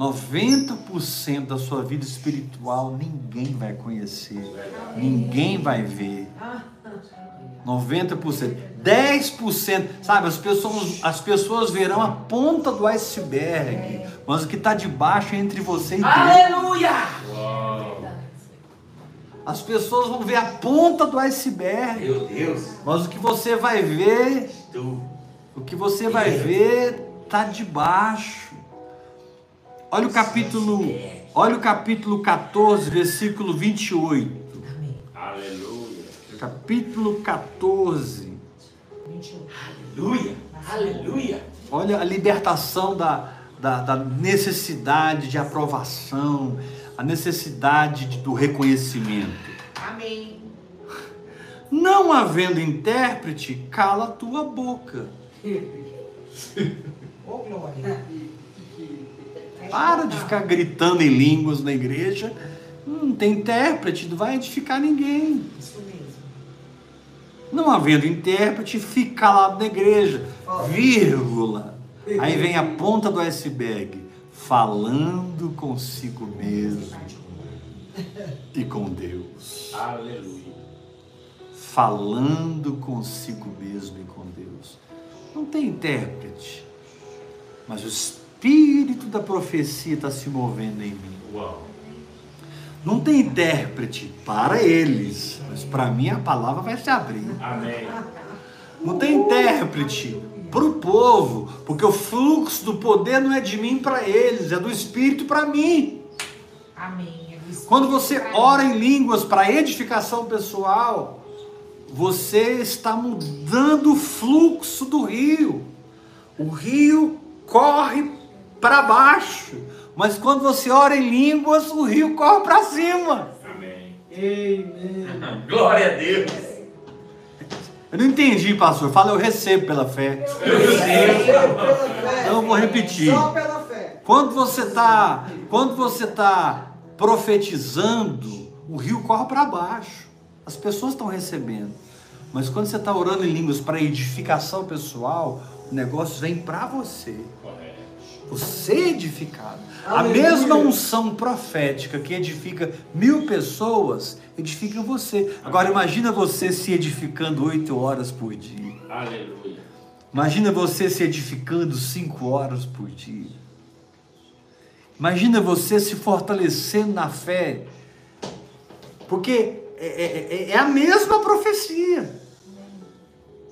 90% da sua vida espiritual ninguém vai conhecer, ninguém vai ver. 90%. 10%, sabe? As pessoas, as pessoas verão a ponta do iceberg, mas o que está debaixo é entre você e Deus. Aleluia. Uau. As pessoas vão ver a ponta do iceberg, Meu Deus. mas o que você vai ver. O que você vai ver tá debaixo. Olha o capítulo, olha o capítulo 14, versículo 28. Aleluia. Capítulo 14. 21. Aleluia. Aleluia. Olha a libertação da, da, da necessidade de aprovação, a necessidade de- do reconhecimento. Amém. Não havendo intérprete, cala a tua boca. Ô, glória. Para de ficar gritando em línguas na igreja. Não tem intérprete, não vai edificar ninguém. Isso mesmo. Não havendo intérprete, fica calado na igreja. Vírgula. Aí vem a ponta do iceberg. Falando consigo mesmo e com Deus. Aleluia. Falando consigo mesmo e com Deus. Não tem intérprete. Mas o espírito da profecia está se movendo em mim. Uau. Não tem intérprete para eles, mas para mim a palavra vai se abrir. Amém. Não tem intérprete para o povo, porque o fluxo do poder não é de mim para eles, é do Espírito para mim. Amém. É do Quando você ora em línguas para edificação pessoal, você está mudando o fluxo do rio. O rio corre para baixo, mas quando você ora em línguas, o rio corre para cima. Amém. Amém. Glória a Deus. Eu não entendi, pastor. Fala, eu recebo pela fé. Eu recebo pela fé. Então eu vou repetir. Só pela fé. Quando você está, quando você tá profetizando, o rio corre para baixo. As pessoas estão recebendo. Mas quando você está orando em línguas para edificação pessoal, o negócio vem para você. Você é edificado. A mesma unção profética que edifica mil pessoas, edifica você. Agora imagina você se edificando oito horas por dia. Aleluia. Imagina você se edificando cinco horas por dia. Imagina você se fortalecendo na fé. Porque é, é, é, é a mesma profecia.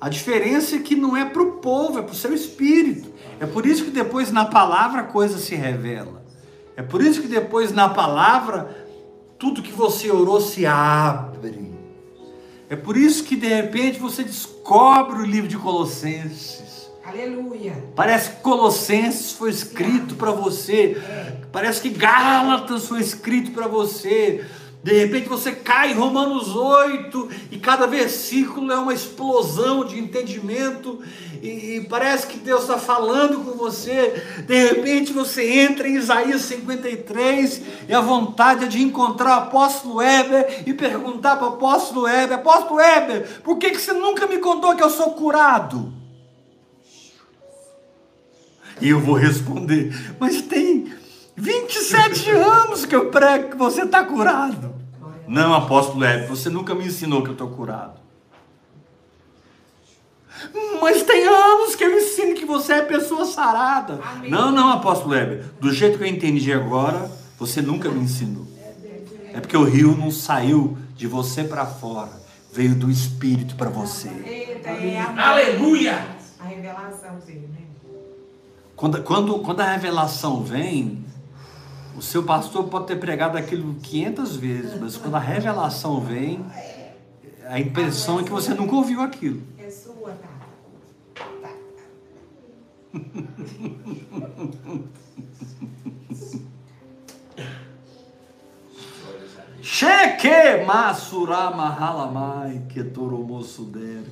A diferença é que não é para o povo, é para o seu espírito. É por isso que depois na palavra a coisa se revela. É por isso que depois na palavra tudo que você orou se abre. É por isso que de repente você descobre o livro de Colossenses. Aleluia. Parece que Colossenses foi escrito para você. É. Parece que Gálatas foi escrito para você. De repente você cai em Romanos 8 e cada versículo é uma explosão de entendimento e, e parece que Deus está falando com você. De repente você entra em Isaías 53 e a vontade é de encontrar o apóstolo Heber e perguntar para o apóstolo Heber: Apóstolo Heber, por que, que você nunca me contou que eu sou curado? E eu vou responder: Mas tem 27 anos que eu prego que você está curado. Não, apóstolo Hebe, você nunca me ensinou que eu estou curado. Mas tem anos que eu ensino que você é pessoa sarada. Amém. Não, não, apóstolo Hebe. Do jeito que eu entendi agora, você nunca me ensinou. É porque o rio não saiu de você para fora, veio do Espírito para você. É Aleluia! A revelação veio, né? Quando, quando, quando a revelação vem, o seu pastor pode ter pregado aquilo 500 vezes, mas quando a revelação vem, a impressão é que você nunca ouviu aquilo. É sua, tá? tá. Cheque masura mahalamai que toromoço der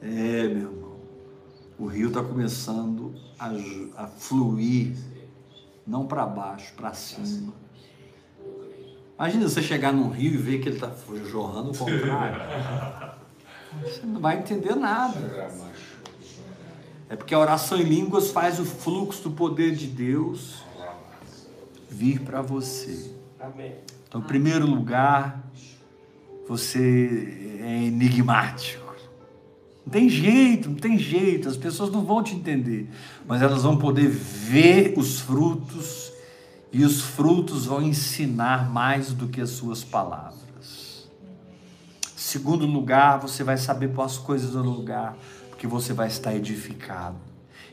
É, meu irmão. O rio está começando a, a fluir não para baixo, para cima. Imagina você chegar num rio e ver que ele está jorrando o contrário. Você não vai entender nada. É porque a oração em línguas faz o fluxo do poder de Deus vir para você. Então, em primeiro lugar, você é enigmático. Não tem jeito, não tem jeito, as pessoas não vão te entender, mas elas vão poder ver os frutos e os frutos vão ensinar mais do que as suas palavras. Segundo lugar, você vai saber pôr as coisas no lugar, porque você vai estar edificado.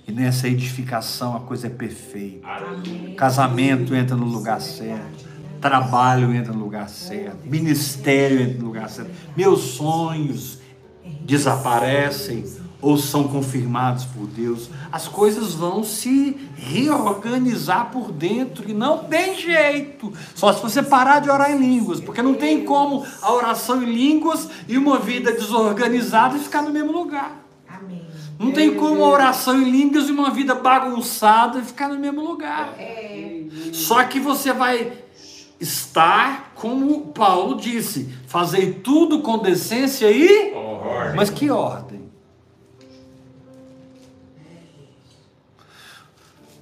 E nessa edificação a coisa é perfeita. Casamento entra no lugar certo. Trabalho entra no lugar certo. Ministério entra no lugar certo. Meus sonhos desaparecem ou são confirmados por Deus, as coisas vão se reorganizar por dentro e não tem jeito. Só se você parar de orar em línguas, porque não tem como a oração em línguas e uma vida desorganizada ficar no mesmo lugar. Amém. Não tem como a oração em línguas e uma vida bagunçada ficar no mesmo lugar. É. Só que você vai estar, como Paulo disse, fazer tudo com decência e. Ordem. Mas que ordem?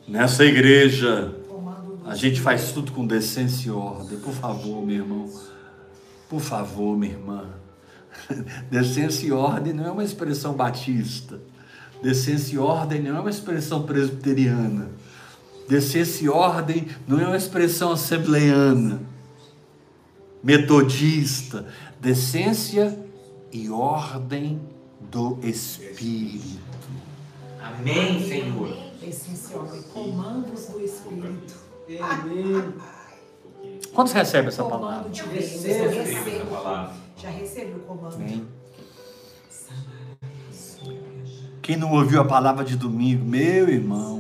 Nessa igreja, a gente faz tudo com decência e ordem. Por favor, meu irmão. Por favor, minha irmã. Decência e ordem não é uma expressão batista. Decência e ordem não é uma expressão presbiteriana. Decência e ordem não é uma expressão assembleiana, metodista. Decência e ordem do Espírito. Amém, Senhor. Decência e ordem, comandos do Espírito. Amém. Quantos recebem essa palavra? De Deus. Eu recebo. Já recebo o comando. Amém. Quem não ouviu a palavra de domingo, meu irmão,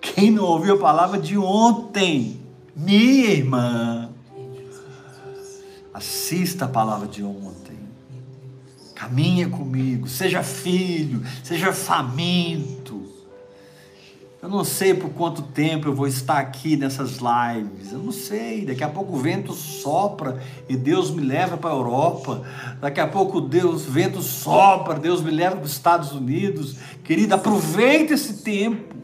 quem não ouviu a palavra de ontem? Minha irmã. Assista a palavra de ontem. Caminha comigo, seja filho, seja faminto. Eu não sei por quanto tempo eu vou estar aqui nessas lives. Eu não sei. Daqui a pouco o vento sopra e Deus me leva para a Europa. Daqui a pouco Deus, o vento sopra, Deus me leva para os Estados Unidos. Querida, aproveita esse tempo.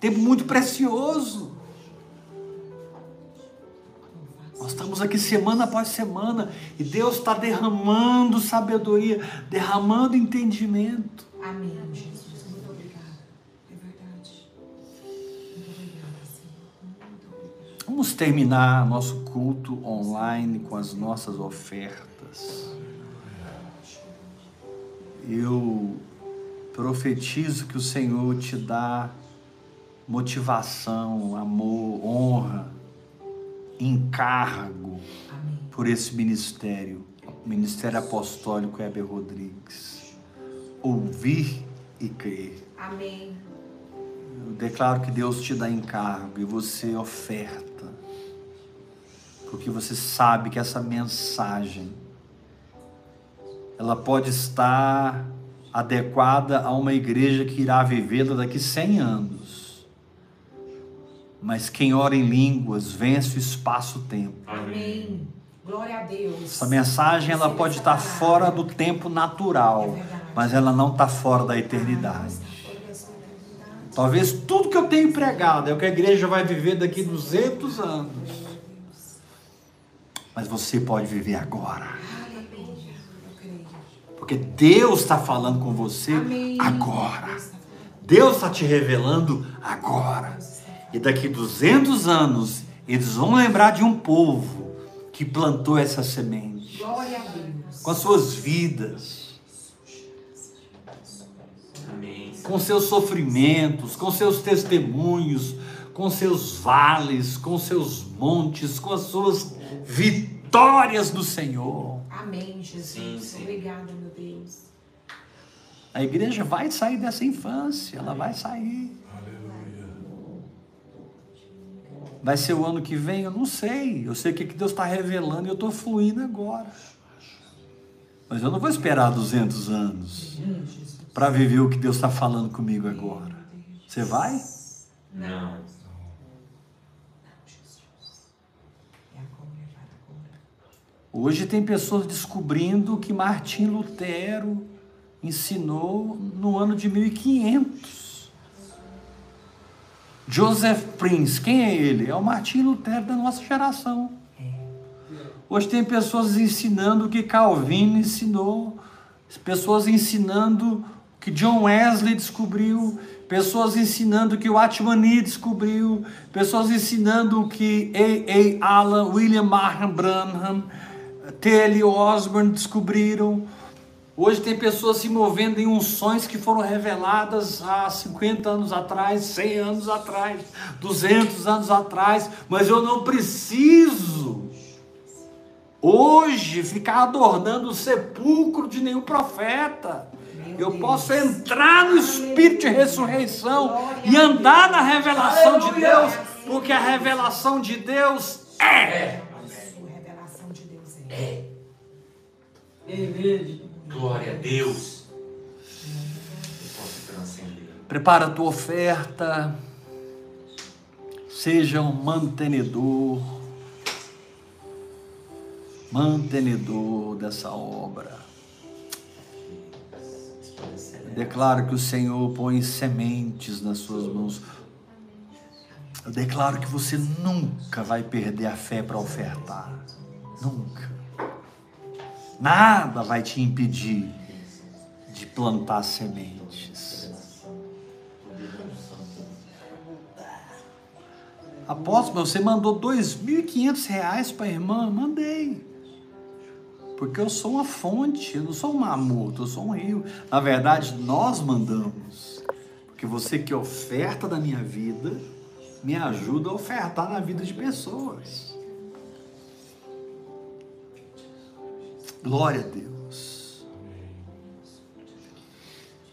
Tempo muito precioso. Nós estamos aqui semana após semana e Deus está derramando sabedoria, derramando entendimento. Amém, Jesus. Muito obrigada. É verdade. Muito obrigada, Senhor. Vamos terminar nosso culto online com as nossas ofertas. Eu profetizo que o Senhor te dá motivação, amor, honra encargo Amém. por esse ministério, Ministério Apostólico Heber Rodrigues. Ouvir e crer. Amém. Eu declaro que Deus te dá encargo e você oferta, porque você sabe que essa mensagem ela pode estar adequada a uma igreja que irá vivê-la daqui 100 anos mas quem ora em línguas vence o espaço-tempo. Amém. Glória a Deus. Essa mensagem ela pode estar fora do tempo natural, mas ela não está fora da eternidade. Talvez tudo que eu tenho pregado é o que a igreja vai viver daqui 200 anos. Mas você pode viver agora. Porque Deus está falando com você agora. Deus está te revelando agora. E daqui 200 anos, eles vão lembrar de um povo que plantou essa semente. Glória a Deus. Com as suas vidas. Amém. Com seus sofrimentos, com seus testemunhos, com seus vales, com seus montes, com as suas vitórias do Senhor. Amém, Jesus. Sim, sim. Obrigada, meu Deus. A igreja vai sair dessa infância, ela vai sair. Vai ser o ano que vem? Eu não sei. Eu sei o que Deus está revelando e eu estou fluindo agora. Mas eu não vou esperar 200 anos para viver o que Deus está falando comigo agora. Você vai? Não. Hoje tem pessoas descobrindo que Martim Lutero ensinou no ano de 1500. Joseph Prince, quem é ele? É o Martim Lutero da nossa geração. Hoje tem pessoas ensinando o que Calvino ensinou, pessoas ensinando o que John Wesley descobriu, pessoas ensinando o que o Atmani descobriu, pessoas ensinando o que A. A. Allen, William Markham Branham, T.L. Osborne descobriram. Hoje tem pessoas se movendo em unções que foram reveladas há 50 anos atrás, 100 anos atrás, 200 anos atrás, mas eu não preciso hoje ficar adornando o sepulcro de nenhum profeta. Eu posso entrar no espírito de ressurreição e andar na revelação de Deus, porque a revelação de Deus é. A sua revelação de Deus é. Glória a Deus. Eu posso transcender. Prepara a tua oferta. Seja um mantenedor. Mantenedor dessa obra. Eu declaro que o Senhor põe sementes nas suas mãos. Eu declaro que você nunca vai perder a fé para ofertar. Nunca. Nada vai te impedir de plantar sementes. Apóstolo, você mandou R$ 2.500 para a irmã? Mandei. Porque eu sou uma fonte, eu não sou um mamuto, eu sou um rio. Na verdade, nós mandamos. Porque você que oferta da minha vida, me ajuda a ofertar na vida de pessoas. Glória a Deus.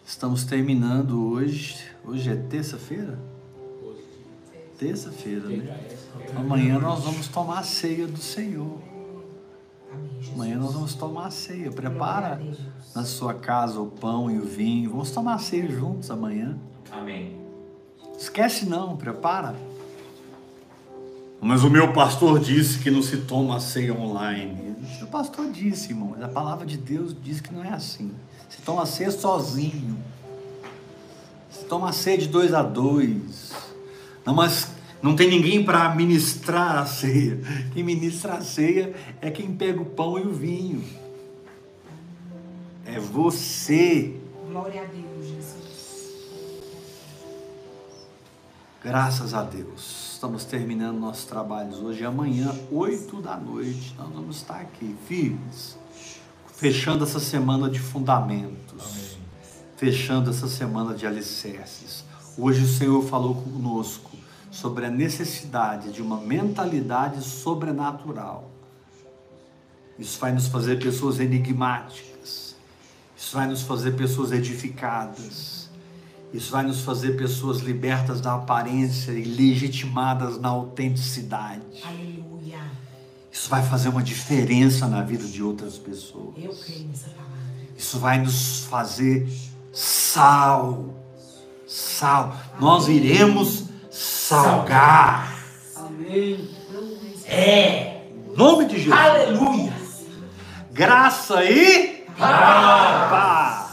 Estamos terminando hoje. Hoje é terça-feira? Terça-feira, né? Amanhã nós vamos tomar a ceia do Senhor. Amanhã nós vamos tomar a ceia. Prepara na sua casa o pão e o vinho. Vamos tomar a ceia juntos amanhã. Amém. Esquece não, prepara. Mas o meu pastor disse que não se toma a ceia online. O pastor disse, irmão, mas a palavra de Deus diz que não é assim. Você toma a ceia sozinho. Você toma a ceia de dois a dois. Não, mas não tem ninguém para ministrar a ceia. Quem ministra a ceia é quem pega o pão e o vinho. É você. Glória a Deus, Jesus. Graças a Deus. Estamos terminando nossos trabalhos hoje. Amanhã, 8 da noite, nós vamos estar aqui, firmes. Fechando essa semana de fundamentos. Fechando essa semana de alicerces. Hoje o Senhor falou conosco sobre a necessidade de uma mentalidade sobrenatural. Isso vai nos fazer pessoas enigmáticas. Isso vai nos fazer pessoas edificadas. Isso vai nos fazer pessoas libertas da aparência e legitimadas na autenticidade. Aleluia. Isso vai fazer uma diferença na vida de outras pessoas. Eu creio nessa palavra. Isso vai nos fazer sal. Sal. Nós iremos salgar. Amém. É. Em nome de Jesus. Aleluia. Graça e paz.